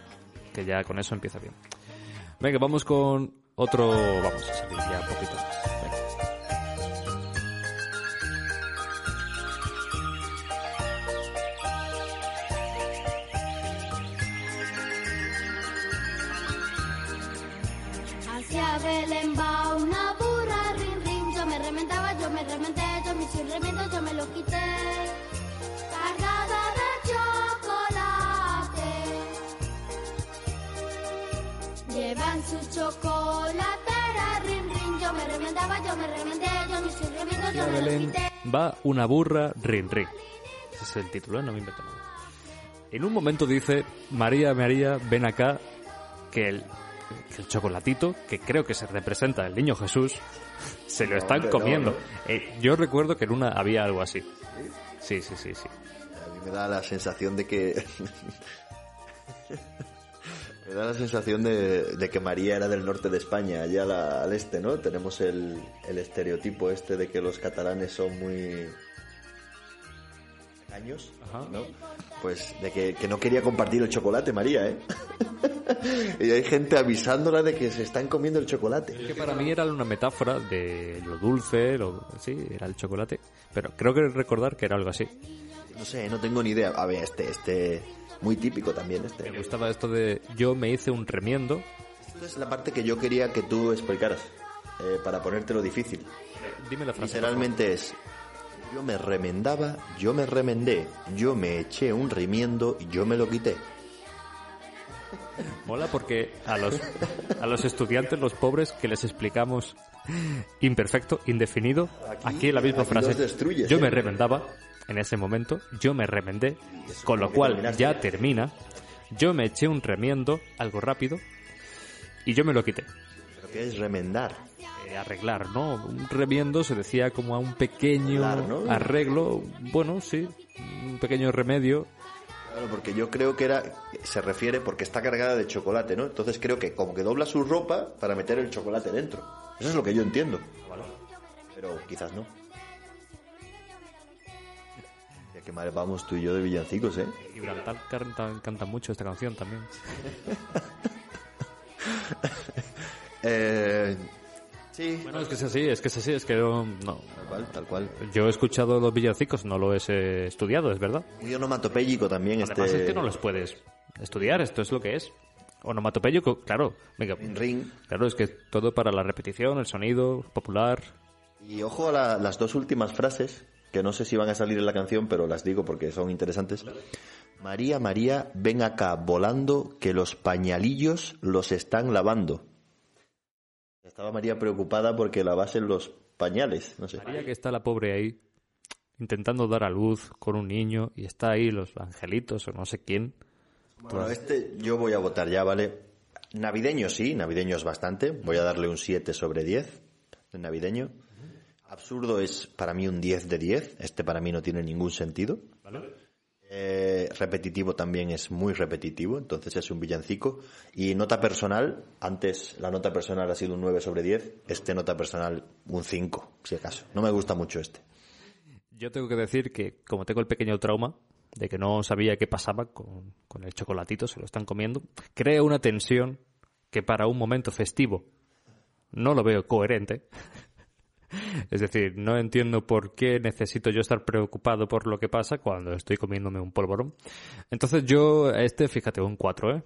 Que ya con eso empieza bien. Venga, vamos con otro... Vamos a salir ya un poquito. Chocolatera, rin rin, yo me remendaba, yo me remendé, yo me hice remiendo, yo me Belén va una burra rin rin. Ese es el título, ¿eh? no me invento nada. En un momento dice, María, María, ven acá, que el, que el chocolatito, que creo que se representa el niño Jesús, se lo están hombre, no, comiendo. no. Eh, yo recuerdo que en una había algo así. Sí, sí, sí, sí. A mí me da la sensación de que. me da la sensación de, de que María era del norte de España, allá la- al este, ¿no? Tenemos el, el estereotipo este de que los catalanes son muy. años, Ajá. ¿no? Pues de que, que no quería compartir el chocolate, María, ¿eh? y hay gente avisándola de que se están comiendo el chocolate. Que para mí era una metáfora de lo dulce, lo, sí, era el chocolate. Pero creo que recordar que era algo así. No sé, no tengo ni idea. A ver, este, este, muy típico también este. Me gustaba esto de yo me hice un remiendo. Esto es la parte que yo quería que tú explicaras, eh, para ponértelo difícil. Dime la frase. Literalmente es, yo me remendaba, yo me remendé, yo me eché un remiendo y yo me lo quité. Mola porque a los, a los estudiantes, los pobres, que les explicamos imperfecto, indefinido, Aquí- aquí, la misma aquí frase. yo ¿eh? me remendaba en ese momento, yo me remendé, con lo cual ya termina. Yo me eché un remiendo, algo rápido, y yo me lo quité. Pero ¿qué es remendar? Eh, arreglar, ¿no? Un remiendo se decía como a un pequeño Arreglar, ¿no? arreglo, bueno, sí, un pequeño remedio. Claro, porque yo creo que era, se refiere porque está cargada de chocolate, ¿no? Entonces creo que como que dobla su ropa para meter el chocolate dentro. Eso es lo que yo entiendo. Pero quizás no. Que mal vamos tú y yo de villancicos, ¿eh? Gibraltar canta, canta mucho esta canción también. Eh, sí, Bueno, es que es así, es que es así, es que yo, no. tal cual, tal cual. Yo he escuchado los villancicos, no lo he eh, estudiado, es verdad. Muy onomatopéyico también Además este... es que no los puedes estudiar, esto es lo que es. Onomatopéyico, claro, venga, Ring. claro, es que todo para la repetición, el sonido popular. Y ojo a la- las dos últimas frases, que no sé si van a salir en la canción, pero las digo porque son interesantes. María, María, ven acá volando, que los pañalillos los están lavando. Estaba María preocupada porque lavasen los pañales, no sé. María que está la pobre ahí intentando dar a luz con un niño y está ahí los angelitos o no sé quién. Bueno, este yo voy a votar ya, ¿vale? Navideño sí, navideño es bastante. Voy a darle un 7 sobre 10 de navideño. Absurdo es para mí un 10 de 10. Este para mí no tiene ningún sentido. Eh, repetitivo también es muy repetitivo, entonces es un villancico. Y nota personal, antes la nota personal ha sido un 9 sobre 10, este nota personal un 5, si acaso. No me gusta mucho este. Yo tengo que decir que como tengo el pequeño trauma de que no sabía qué pasaba con, con el chocolatito, se lo están comiendo, crea una tensión que para un momento festivo no lo veo coherente. Es decir, no entiendo por qué necesito yo estar preocupado por lo que pasa cuando estoy comiéndome un polvorón. Entonces yo, este, fíjate, un 4, ¿eh?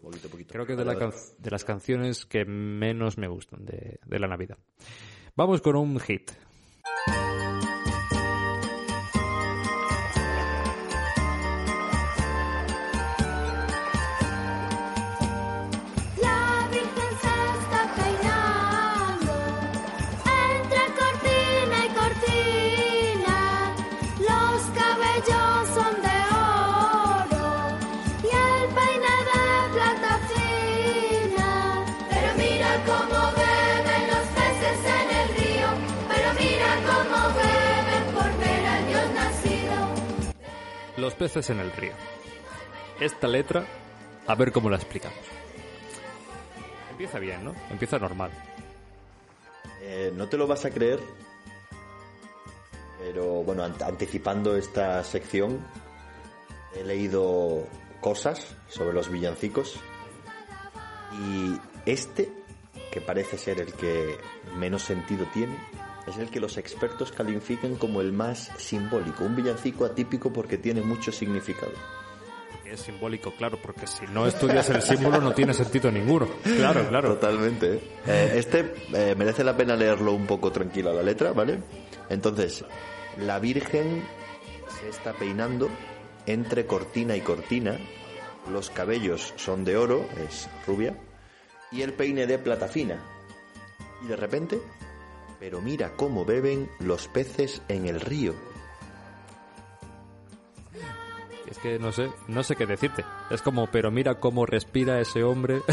Poquito. Creo que es de, de las canciones que menos me gustan de, de la Navidad. Vamos con un hit. Peces en el río. Esta letra, a ver cómo la explicamos. Empieza bien, ¿no? Empieza normal. Eh, no te lo vas a creer, pero bueno, ant- anticipando esta sección, he leído cosas sobre los villancicos y este, que parece ser el que menos sentido tiene, es el que los expertos califican como el más simbólico, un villancico atípico porque tiene mucho significado. Es simbólico, claro, porque si no estudias el símbolo no tiene sentido ninguno. Claro, claro. Totalmente. ¿eh? Este eh, merece la pena leerlo un poco tranquila la letra, ¿vale? Entonces, la Virgen se está peinando entre cortina y cortina, los cabellos son de oro, es rubia, y el peine de plata fina. Y de repente, pero mira cómo beben los peces en el río. Es que no sé, no sé qué decirte. Es como, pero mira cómo respira ese hombre.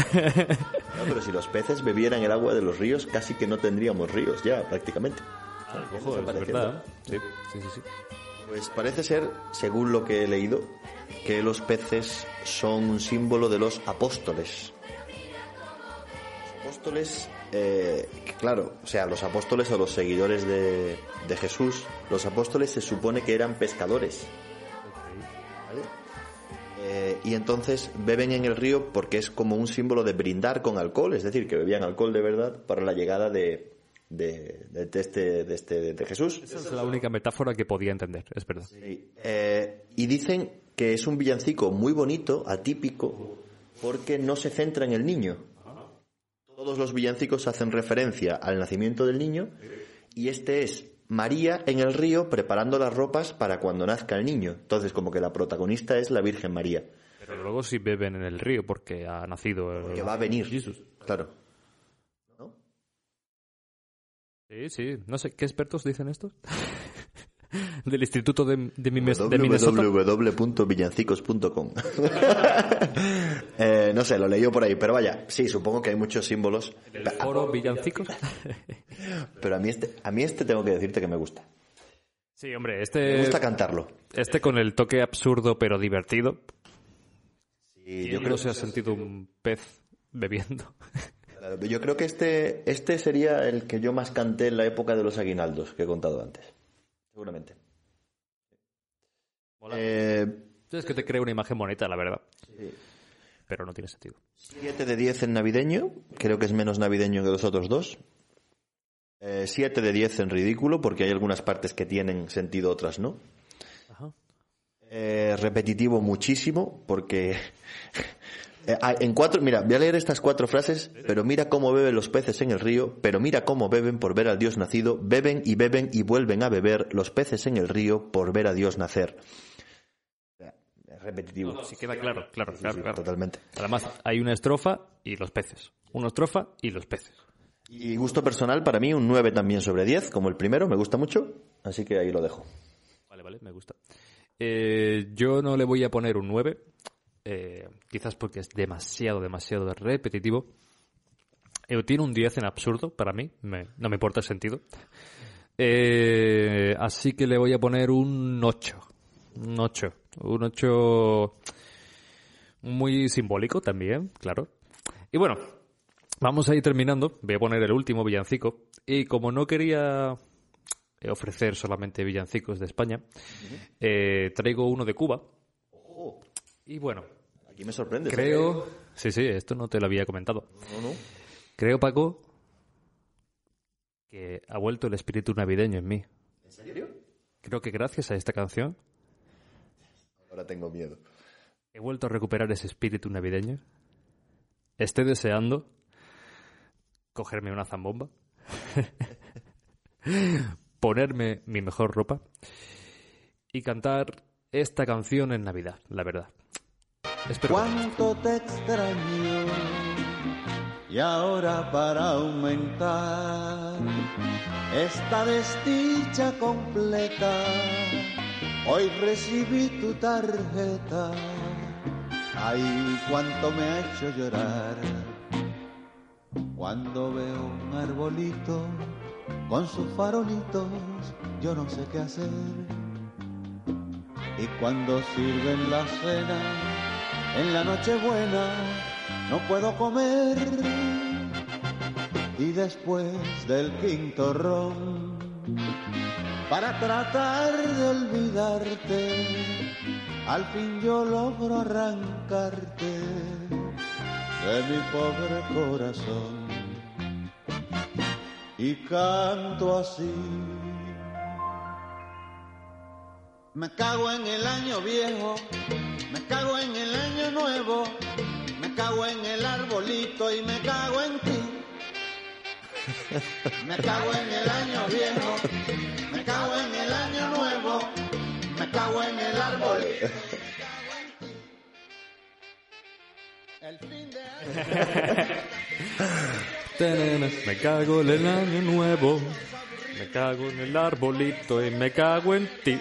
No, pero si los peces bebieran el agua de los ríos, casi que no tendríamos ríos ya, prácticamente. Ojo, es verdad. Sí, sí, sí. sí. Pues parece ser, según lo que he leído, que los peces son un símbolo de los apóstoles. Los apóstoles, eh, claro, o sea, los apóstoles o los seguidores de, de Jesús, los apóstoles se supone que eran pescadores. ¿vale? Eh, y entonces beben en el río porque es como un símbolo de brindar con alcohol, es decir, que bebían alcohol de verdad para la llegada de, de, de este, de, este, de Jesús. Esa es la única metáfora que podía entender, es verdad. Sí. Eh, y dicen que es un villancico muy bonito, atípico, porque no se centra en el niño. Todos los villancicos hacen referencia al nacimiento del niño y este es María en el río preparando las ropas para cuando nazca el niño. Entonces, como que la protagonista es la Virgen María, Pero luego sí beben en el río porque ha nacido el... que va a venir. Jesús. Claro. ¿No? Sí, sí. No sé, ¿qué expertos dicen esto? Del Instituto de, de, Minnesota. www.villancicos.com eh, No sé, lo leí yo por ahí, pero vaya, sí, supongo que hay muchos símbolos. ¿El foro Villancicos? Pero a mí este, a mí este tengo que decirte que me gusta. Sí, hombre, Me este, gusta cantarlo. este con el toque absurdo pero divertido. Y Yo creo creo, que se ha sentido un pez bebiendo. yo creo que este, este sería el que yo más canté en la época de los aguinaldos que he contado antes. Seguramente. Eh, Es que te crea una imagen bonita, la verdad. Pero no tiene sentido. 7 de 10 en navideño, creo que es menos navideño que los otros dos. 7 de 10 en ridículo, porque hay algunas partes que tienen sentido, otras no. Ajá. Eh, repetitivo muchísimo, porque Eh, en cuatro, mira, voy a leer estas cuatro frases, pero mira cómo beben los peces en el río, pero mira cómo beben por ver al Dios nacido, beben y beben y vuelven a beber los peces en el río por ver a Dios nacer. Es repetitivo. Sí, queda claro, claro, Sí, claro, sí, claro. Totalmente. Además, hay una estrofa y los peces. Una estrofa y los peces. Y gusto personal, para mí, un 9 también sobre 10, como el primero, me gusta mucho, así que ahí lo dejo. Vale, vale, me gusta. Eh, yo no le voy a poner un 9, eh, quizás porque es demasiado, demasiado repetitivo. Eh, tiene un 10 en absurdo para mí, me- no me importa el sentido. Eh, así que le voy a poner un 8. Un 8. Un 8 muy simbólico también, claro. Y bueno, vamos a ir terminando. Voy a poner el último villancico. Y como no quería ofrecer solamente villancicos de España, eh, traigo uno de Cuba. Y bueno, Aquí me sorprende. creo... Sí, sí, esto no te lo había comentado. No, no. Creo, Paco, que ha vuelto el espíritu navideño en mí. ¿En serio? Creo que gracias a esta canción Ahora tengo miedo. he vuelto a recuperar ese espíritu navideño. Estoy deseando cogerme una zambomba, ponerme mi mejor ropa y cantar esta canción en Navidad, la verdad. Cuánto te extraño y ahora para aumentar esta desdicha completa, hoy recibí tu tarjeta. Ay, cuánto me ha hecho llorar cuando veo un arbolito con sus farolitos, yo no sé qué hacer. Y cuando sirven la cena, en la noche buena, no puedo comer. Y después del quinto ron, para tratar de olvidarte, al fin yo logro arrancarte de mi pobre corazón. Y canto así. Me cago en el año viejo, me cago en el año nuevo, me cago en el arbolito y me cago en ti. Me cago en el año viejo, me cago en el año nuevo, me cago en el arbolito. El fin de año. Me cago en el año nuevo, me cago en el arbolito y me cago en ti.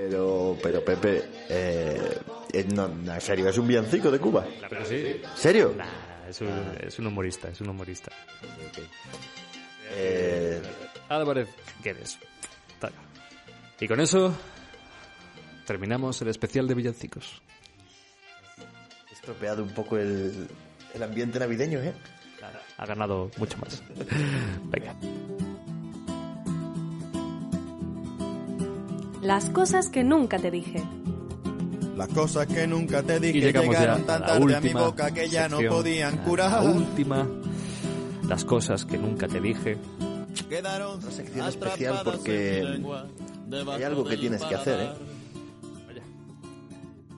Pero, pero Pepe, eh, eh, no, no, en serio, es un villancico de Cuba. Claro que sí. ¿Serio? Nah, es, un, es un humorista, es un humorista. Eh, Álvarez Guedes. Tal. Y con eso terminamos el especial de villancicos. he estropeado un poco el, el ambiente navideño, ¿eh? Ha ganado mucho más. Venga. Las cosas que nunca te dije. Las cosas que nunca te dije Y llegamos ya llegaron a tan la tarde a mi última boca que ya no podían a curar. La última. Las cosas que nunca te dije. Quedaron Una sección especial porque hay algo que tienes que hacer, ¿eh?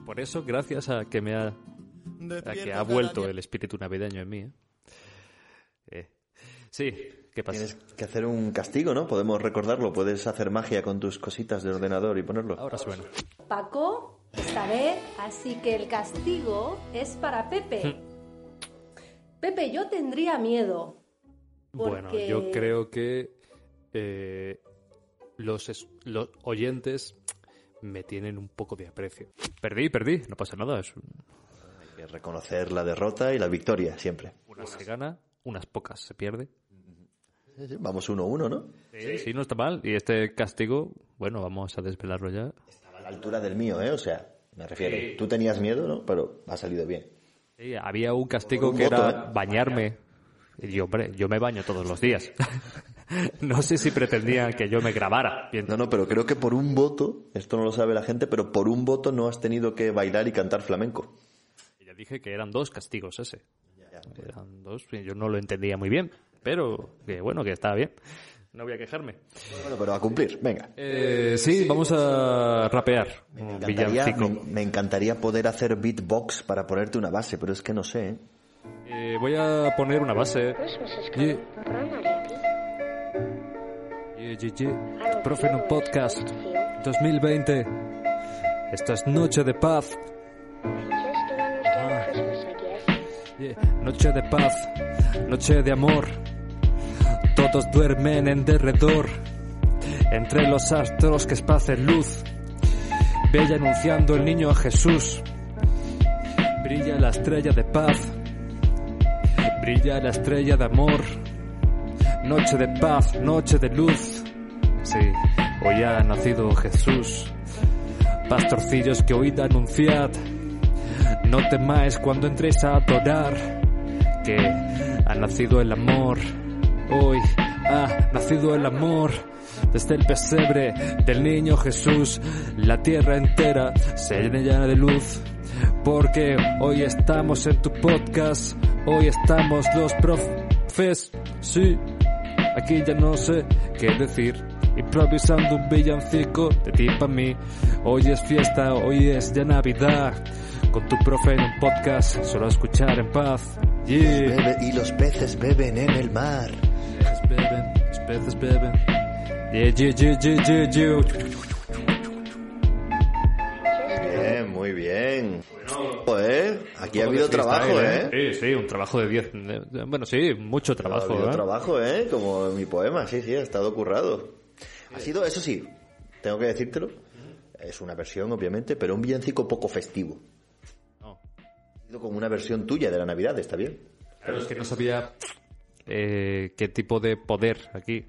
Por eso, gracias a que me ha, a que ha vuelto el espíritu navideño en mí. ¿eh? Eh, Sí, ¿qué pasa? Tienes que hacer un castigo, ¿no? Podemos recordarlo. Puedes hacer magia con tus cositas de ordenador y ponerlo. Ahora suena. Paco, esta vez, así que el castigo es para Pepe. Pepe, yo tendría miedo. Bueno, yo creo que eh, los, es- los oyentes me tienen un poco de aprecio. Perdí, perdí, no pasa nada. Es un- Hay que reconocer la derrota y la victoria, siempre. unas se gana, unas pocas se pierde. Sí, sí, Vamos uno a uno, ¿no? Sí, sí, no está mal. Y este castigo, bueno, vamos a desvelarlo ya. A la altura del mío, ¿eh? O sea, me refiero. Tú tenías miedo, ¿no? Pero ha salido bien. Sí, había un castigo un que voto, era ¿eh? bañarme. Y yo, hombre, yo me baño todos los días. no sé si pretendían que yo me grabara. No, no, pero creo que por un voto, esto no lo sabe la gente, pero por un voto no has tenido que bailar y cantar flamenco. Ya dije que eran dos castigos ese. Eran dos, yo no lo entendía muy bien, pero que bueno, que estaba bien. no voy a quejarme. Bueno, pero a cumplir, venga. Eh, sí, vamos a rapear. Me encantaría, villancico. me, me encantaría poder hacer beatbox para ponerte una base, pero es que no sé. ¿eh? Eh, voy a poner una base. Yeah. Yeah, yeah, yeah. Profe en un podcast 2020. Esto es Noche de Paz. Ah. Yeah. Noche de paz, noche de amor. Todos duermen en derredor. Entre los astros que esparcen luz. Bella anunciando el niño a Jesús. Brilla la estrella de paz. Brilla la estrella de amor. Noche de paz, noche de luz. Sí, hoy ha nacido Jesús. Pastorcillos que oíd anunciad. No temáis cuando entréis a adorar. Que ha nacido el amor. Hoy ha nacido el amor. Desde el pesebre del niño Jesús, la tierra entera se llena de luz. Porque hoy estamos en tu podcast, hoy estamos los profes, sí. Aquí ya no sé qué decir, improvisando un villancico de ti para mí. Hoy es fiesta, hoy es ya Navidad. Con tu profe en un podcast, solo escuchar en paz. Y los peces beben en el mar. Yeah, yeah. Bien, muy bien. Joder, aquí ha habido trabajo, freestyle, ¿eh? Sí, sí, un trabajo de 10. Bueno, sí, mucho Ha trabajo, habido ¿eh? trabajo, ¿eh? Como mi poema, sí, sí, ha estado currado. Ha sido, eso sí, tengo que decírtelo. Es una versión, obviamente, pero un villancico poco festivo. No. Ha sido como una versión tuya de la Navidad, está bien. Pero es que no sabía eh, qué tipo de poder aquí.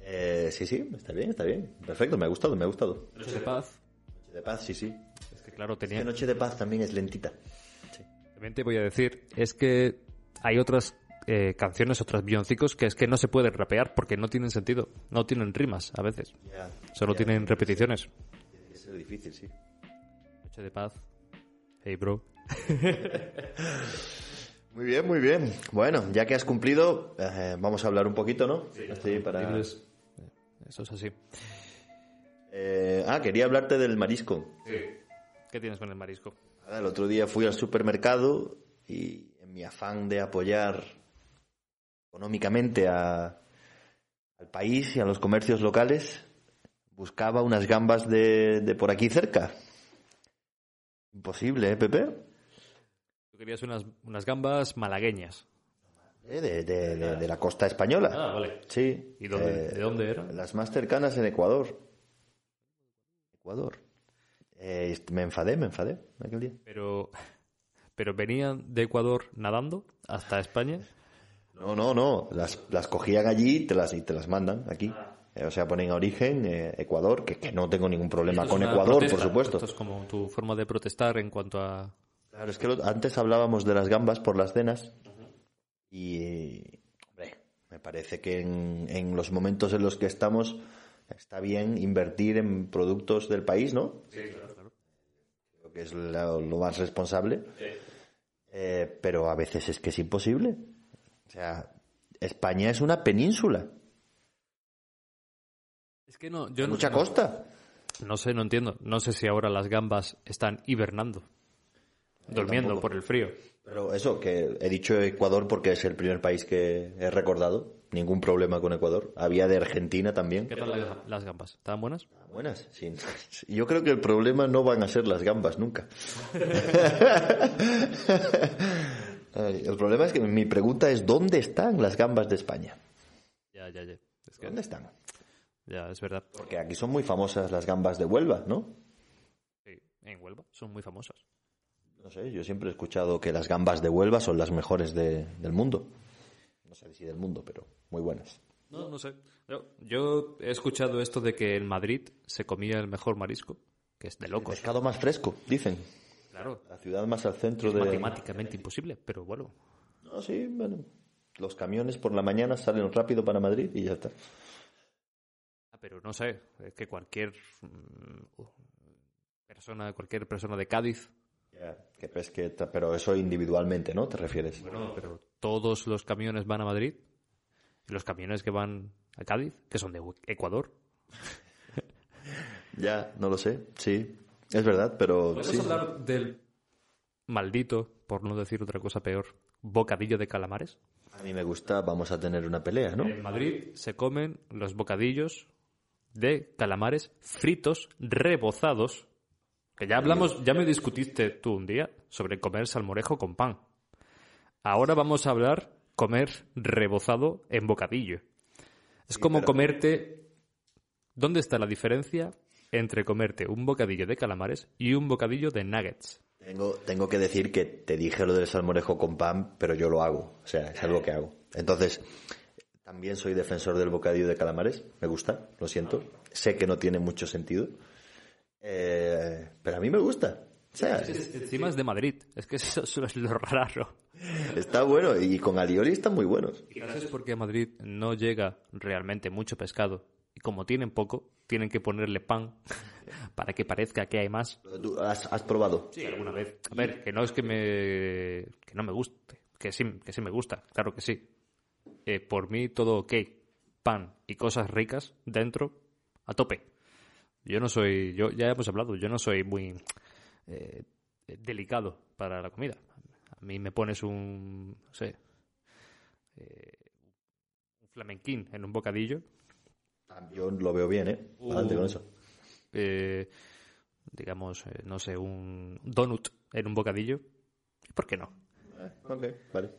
Eh, sí, sí, está bien, está bien. Perfecto, me ha gustado, me ha gustado. Noche de paz. Noche de paz, sí, sí. Es que claro, Que tenía... Noche de paz también es lentita. Sí. También te voy a decir, es que hay otras eh, canciones, otros villancicos que es que no se pueden rapear porque no tienen sentido. No tienen rimas a veces. Ya, Solo ya, tienen repeticiones. tiene que ser difícil, sí. Noche de paz. Hey, bro. Muy bien, muy bien. Bueno, ya que has cumplido, eh, vamos a hablar un poquito, ¿no? Sí, para... Libres. Eso es así. Eh, ah, quería hablarte del marisco. ¿Qué tienes con el marisco? Nada, El otro día fui al supermercado y en mi afán de apoyar económicamente a- al país y a los comercios locales, buscaba unas gambas de, de por aquí cerca. Imposible, ¿eh, Pepe? Tú querías unas, unas gambas malagueñas. Eh, De, de- de- de la costa española. Ah, vale. Sí. ¿Y dónde, Eh, de dónde era? Las más cercanas en Ecuador. Ecuador. Eh, me enfadé, me enfadé aquel día. Pero, pero venían de Ecuador nadando hasta España. No, no, no. Las, las cogían allí y te las, y te las mandan aquí. O sea, ponen origen eh, Ecuador, que, que no tengo ningún problema con Ecuador, protesta. por supuesto. Esto es como tu forma de protestar en cuanto a... Claro, es que lo- antes hablábamos de las gambas por las cenas y, hombre, me parece que en, en los momentos en los que estamos está bien invertir en productos del país, ¿no? Sí, claro. Creo que es lo, lo más responsable. Eh, pero a veces es que es imposible. O sea, España es una península, Es que no, yo hay no, mucha costa. no sé, no entiendo. No sé si ahora las gambas están hibernando, durmiendo tampoco. por el frío. Pero eso, que he dicho Ecuador porque es el primer país que he recordado. Ningún problema con Ecuador. Había de Argentina también. ¿Qué tal las, las gambas? ¿Estaban buenas? Buenas, sí. Yo creo que el problema no van a ser las gambas nunca. El problema es que mi pregunta es ¿dónde están las gambas de España? Ya, ya, ya. Es que, ¿Dónde están? ya, es verdad. Porque aquí son muy famosas las gambas de Huelva, ¿no? Sí, en Huelva son muy famosas. No sé, yo siempre he escuchado que las gambas de Huelva son las mejores de- del mundo. No sé si del mundo, pero muy buenas. No, no sé. Yo, yo he escuchado esto de que en Madrid se comía el mejor marisco, que es de locos. Pescado más fresco, dicen. Claro, La ciudad más al centro es de... matemáticamente imposible, pero bueno. No, sí, bueno. Los camiones por la mañana salen rápido para Madrid y ya está. Ah, pero no sé, es que cualquier mm, persona, cualquier persona de Cádiz, que pesque, pero eso individualmente, ¿no? ¿Te refieres? bueno, pero todos los camiones van a Madrid. ¿Y los camiones que van a Cádiz, que son de Ecuador? Ya, no lo sé, sí. Es verdad, pero ¿Podemos sí. hablar del maldito, por no decir otra cosa peor, bocadillo de calamares? A mí me gusta, vamos a tener una pelea, ¿no? En Madrid se comen los bocadillos de calamares fritos, rebozados. Que ya hablamos, ya me discutiste tú un día sobre comer salmorejo con pan. Ahora vamos a hablar comer rebozado en bocadillo. Es como comerte. ¿Dónde está la diferencia entre comerte un bocadillo de calamares y un bocadillo de nuggets? Tengo, tengo que decir que te dije lo del salmorejo con pan, pero yo lo hago. O sea, es algo que hago. Entonces, también soy defensor del bocadillo de calamares. Me gusta, lo siento. Sé que no tiene mucho sentido. Eh, pero a mí me gusta. Sea, Encima es de Madrid. Es que eso, eso es lo raro. está bueno. Y con alioli están muy buenos. Quizás es porque a Madrid no llega realmente mucho pescado. Y como tienen poco, tienen que ponerle pan para que parezca que hay más. ¿Tú has, has probado? Sí, alguna vez. A ver, que no es que me que no me guste, que sí, que sí me gusta, claro que sí. Eh, por mí todo ok, pan y cosas ricas dentro, a tope. Yo no soy, yo ya hemos hablado, yo no soy muy eh, delicado para la comida. A mí me pones un, no sé, eh, un flamenquín en un bocadillo, Yo lo veo bien, ¿eh? Adelante con eso. eh, digamos, eh, no sé, un donut en un bocadillo, ¿por qué no? Ok, vale.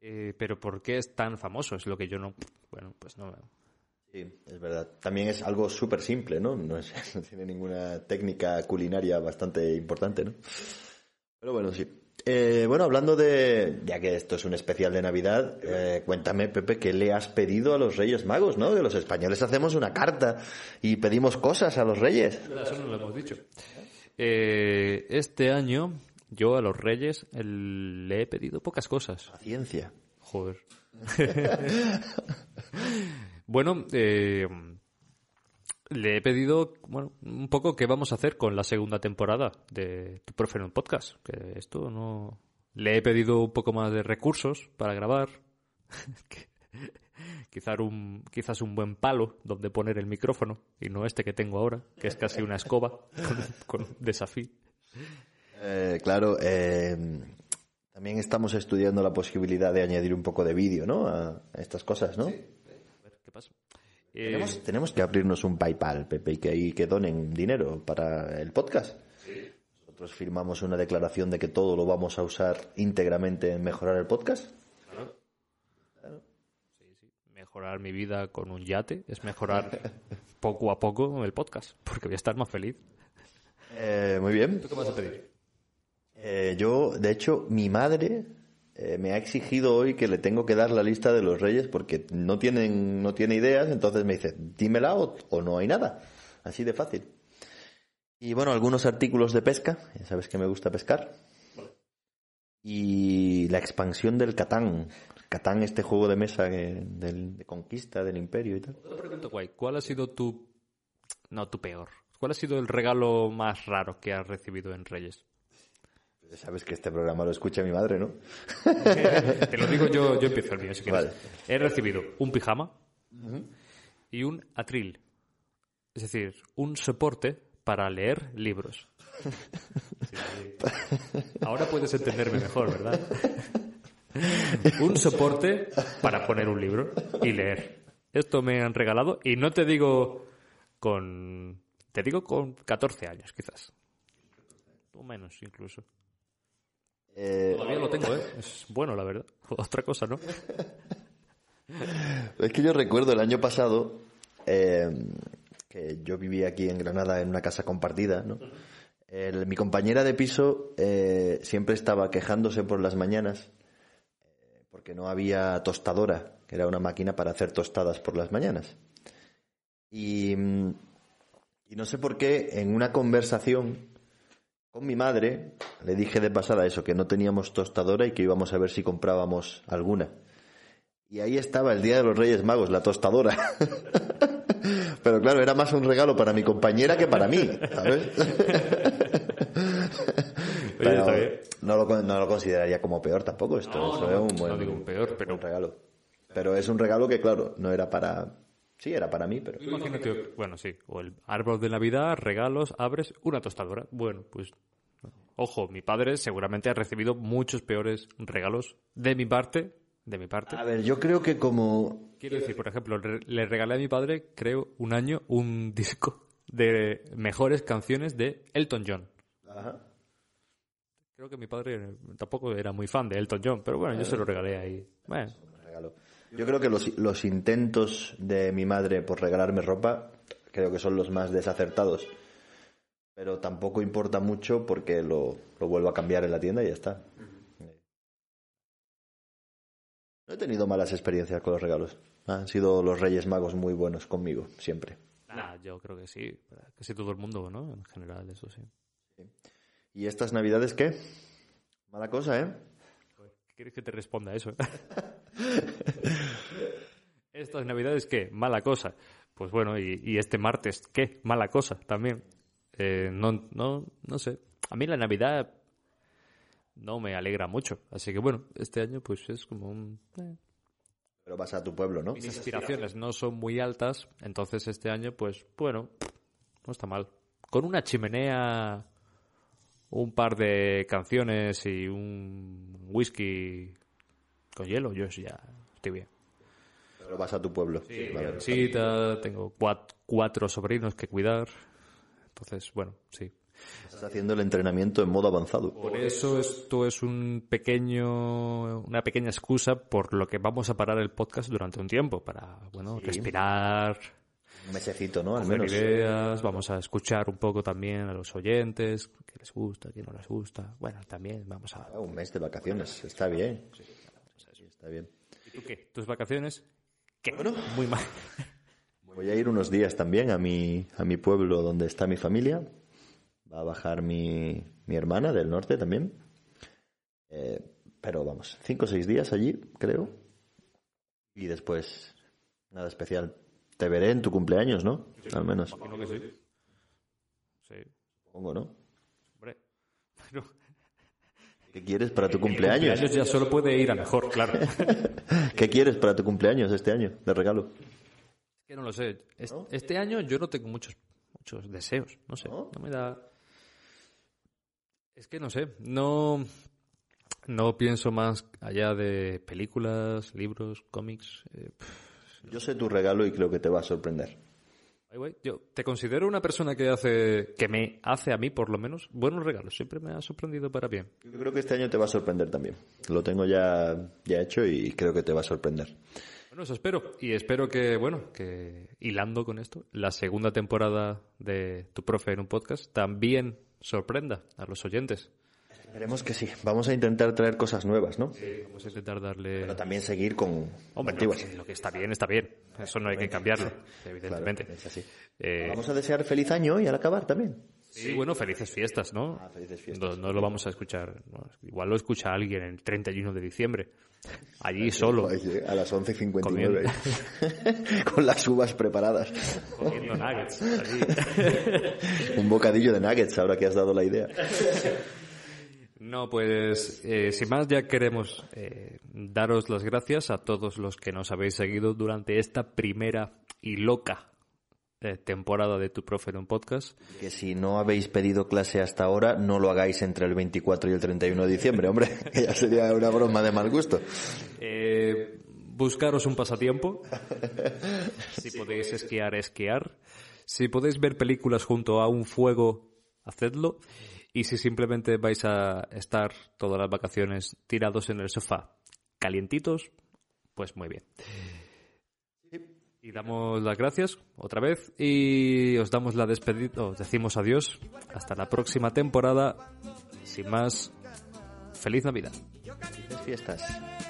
Eh, pero ¿por qué es tan famoso? Es lo que yo no... Bueno, pues no... Sí, es verdad. También es algo súper simple, ¿no? No, es- no tiene ninguna técnica culinaria bastante importante, ¿no? Pero bueno, sí. Eh, bueno, hablando de, ya que esto es un especial de Navidad, eh, cuéntame, Pepe, ¿qué le has pedido a los Reyes Magos, no? Que los españoles hacemos una carta y pedimos cosas a los Reyes. Eso no lo hemos dicho. Eh, este año yo a los reyes el- le he pedido pocas cosas. Paciencia. Joder. bueno, eh, le he pedido bueno, un poco qué vamos a hacer con la segunda temporada de Tu Profe en un Podcast. Que esto no... Le he pedido un poco más de recursos para grabar. Quizás, un, quizás un buen palo donde poner el micrófono y no este que tengo ahora, que es casi una escoba con, con desafío. Eh, claro, eh, también estamos estudiando la posibilidad de añadir un poco de vídeo, ¿no? A, estas cosas, ¿no? A ver, ¿qué pasa? Eh, Tenemos, tenemos que abrirnos un PayPal, Pepe, y que ahí que donen dinero para el podcast. Nosotros firmamos una declaración de que todo lo vamos a usar íntegramente en mejorar el podcast. mejorar mi vida con un yate es mejorar poco a poco el podcast, porque voy a estar más feliz. Eh, muy bien. ¿Tú qué vas a pedir? Eh, yo, de hecho, mi madre eh, me ha exigido hoy que le tengo que dar la lista de los reyes porque no tienen, no tiene ideas, entonces me dice, dímela o, o no hay nada. Así de fácil. Y bueno, algunos artículos de pesca, ya sabes que me gusta pescar. Y la expansión del Catán. Catán, este juego de mesa de conquista del imperio y tal. Guay. ¿Cuál ha sido tu... No, tu peor. ¿Cuál ha sido el regalo más raro que has recibido en Reyes? Sabes que este programa lo escucha mi madre, ¿no? Te lo digo yo, yo empiezo el mío si quieres. Vale. He recibido un pijama y un atril. Es decir, un soporte para leer libros. Sí. Ahora puedes entenderme mejor, ¿verdad? un soporte para poner un libro y leer. Esto me han regalado y no te digo con... Te digo con 14 años, quizás. O menos, incluso. Eh, Todavía lo tengo, ¿eh? Es bueno, la verdad. Otra cosa, ¿no? Es que yo recuerdo el año pasado eh, que yo vivía aquí en Granada en una casa compartida, ¿no? El- mi compañera de piso eh, siempre estaba quejándose por las mañanas porque no había tostadora, que era una máquina para hacer tostadas por las mañanas. Y, y no sé por qué en una conversación con mi madre le dije de pasada eso, que no teníamos tostadora y que íbamos a ver si comprábamos alguna. Y ahí estaba el Día de los Reyes Magos, la tostadora. Pero claro, era más un regalo para mi compañera que para mí, ¿sabes? Pero no, lo, con- no lo consideraría como peor tampoco esto. No, eso no, es un buen, no digo un peor, pero- buen regalo. Pero es un regalo que, claro, no era para... Sí, era para mí, pero... Imagínate, bueno, sí, o el árbol de Navidad, regalos, abres una tostadora. Bueno, pues ojo, mi padre seguramente ha recibido muchos peores regalos de mi parte, de mi parte. A ver, yo creo que como... Quiero decir, por ejemplo, re- le regalé a mi padre, creo, un año un disco de mejores canciones de Elton John. Ajá. Creo que mi padre tampoco era muy fan de Elton John, pero bueno, yo se lo regalé ahí. Bueno, regalo. Yo creo que los, los intentos de mi madre por regalarme ropa, creo que son los más desacertados. Pero tampoco importa mucho porque lo, lo vuelvo a cambiar en la tienda y ya está. No he tenido malas experiencias con los regalos. Han sido los Reyes Magos muy buenos conmigo, siempre. nah, yo creo que sí, casi todo el mundo, ¿no? En general, eso sí. ¿Y estas navidades qué? Mala cosa, ¿eh? ¿Qué ¿Quieres que te responda a eso? Estas navidades, ¿qué? Mala cosa. Pues bueno, y, y este martes, ¿qué? Mala cosa también. Eh, no, no, no sé. A mí la Navidad no me alegra mucho. Así que bueno, este año pues es como un... eh, Pero vas a tu pueblo, ¿no? Mis aspiraciones no son muy altas, entonces este año pues bueno, no está mal. Con una chimenea, un par de canciones y un whisky con hielo, yo ya estoy bien. Pero vas a tu pueblo. Vale. Visita, tengo cuat- cuatro sobrinos que cuidar. Entonces, bueno, sí. Estás haciendo el entrenamiento en modo avanzado. Por eso esto es un pequeño, una pequeña excusa por lo que vamos a parar el podcast durante un tiempo para, bueno, respirar, Un mesecito, ¿no? Al menos. ideas, vamos a escuchar un poco también a los oyentes, qué les gusta, qué no les gusta. Bueno, también vamos a... Ah, un mes de vacaciones. Está bien. Sí, está bien. ¿Y tú qué? ¿Tus vacaciones? ¿Qué? Muy mal. Voy a ir unos días también a mi, a mi pueblo donde está mi familia. Va a bajar mi, mi hermana del norte también. Eh, pero vamos, cinco o seis días allí, creo. Y después, nada especial. Te veré en tu cumpleaños, ¿no? Al menos. Imagino que sí. Sí, Supongo, ¿no? hombre. Pero ¿Qué quieres para tu cumpleaños? cumpleaños ya solo puede ir a mejor, claro. ¿Qué quieres para tu cumpleaños este año de regalo? Es que no lo sé. Es- Este año yo no tengo muchos, muchos deseos. No sé. ¿No? ¿No? me da. Es que no sé. No. No pienso más allá de películas, libros, cómics. eh, Yo sé tu regalo y creo que te va a sorprender. Yo te considero una persona que hace. que me hace a mí, por lo menos, buenos regalos. Siempre me ha sorprendido para bien. Yo creo que este año te va a sorprender también. Lo tengo ya, ya hecho y creo que te va a sorprender. Bueno, eso espero. Y espero que, bueno, que hilando con esto, la segunda temporada de Tu Profe en un podcast también sorprenda a los oyentes. Esperemos que sí. Vamos a intentar traer cosas nuevas, ¿no? Vamos a intentar darle... Pero también seguir con Hombre, lo que, lo que está bien, está bien. Eso no hay que cambiarlo, evidentemente. Claro, es así. Eh, Vamos a desear feliz año y al acabar también. sí, bueno, felices fiestas, ¿no? Ah, felices fiestas. No, no lo vamos a escuchar. igual lo escucha alguien el 31 de diciembre. Allí solo, Oye, A las 11.59. con las uvas preparadas. comiendo nuggets. allí. Un bocadillo de nuggets, ahora que has dado la idea. No, pues eh, sin más ya queremos eh, daros las gracias a todos los que nos habéis seguido durante esta primera y loca eh, temporada de Tu Profe en un Podcast. Que si no habéis pedido clase hasta ahora, no lo hagáis entre el 24 y el 31 de diciembre, hombre. Que ya sería una broma de mal gusto. Eh, buscaros un pasatiempo. Si podéis esquiar, esquiar. Si podéis ver películas junto a un fuego, hacedlo. Y si simplemente vais a estar todas las vacaciones tirados en el sofá, calientitos, pues muy bien. Y damos las gracias otra vez y os damos la despedida, os decimos adiós. Hasta la próxima temporada. Sin más, feliz Navidad. Felices fiestas.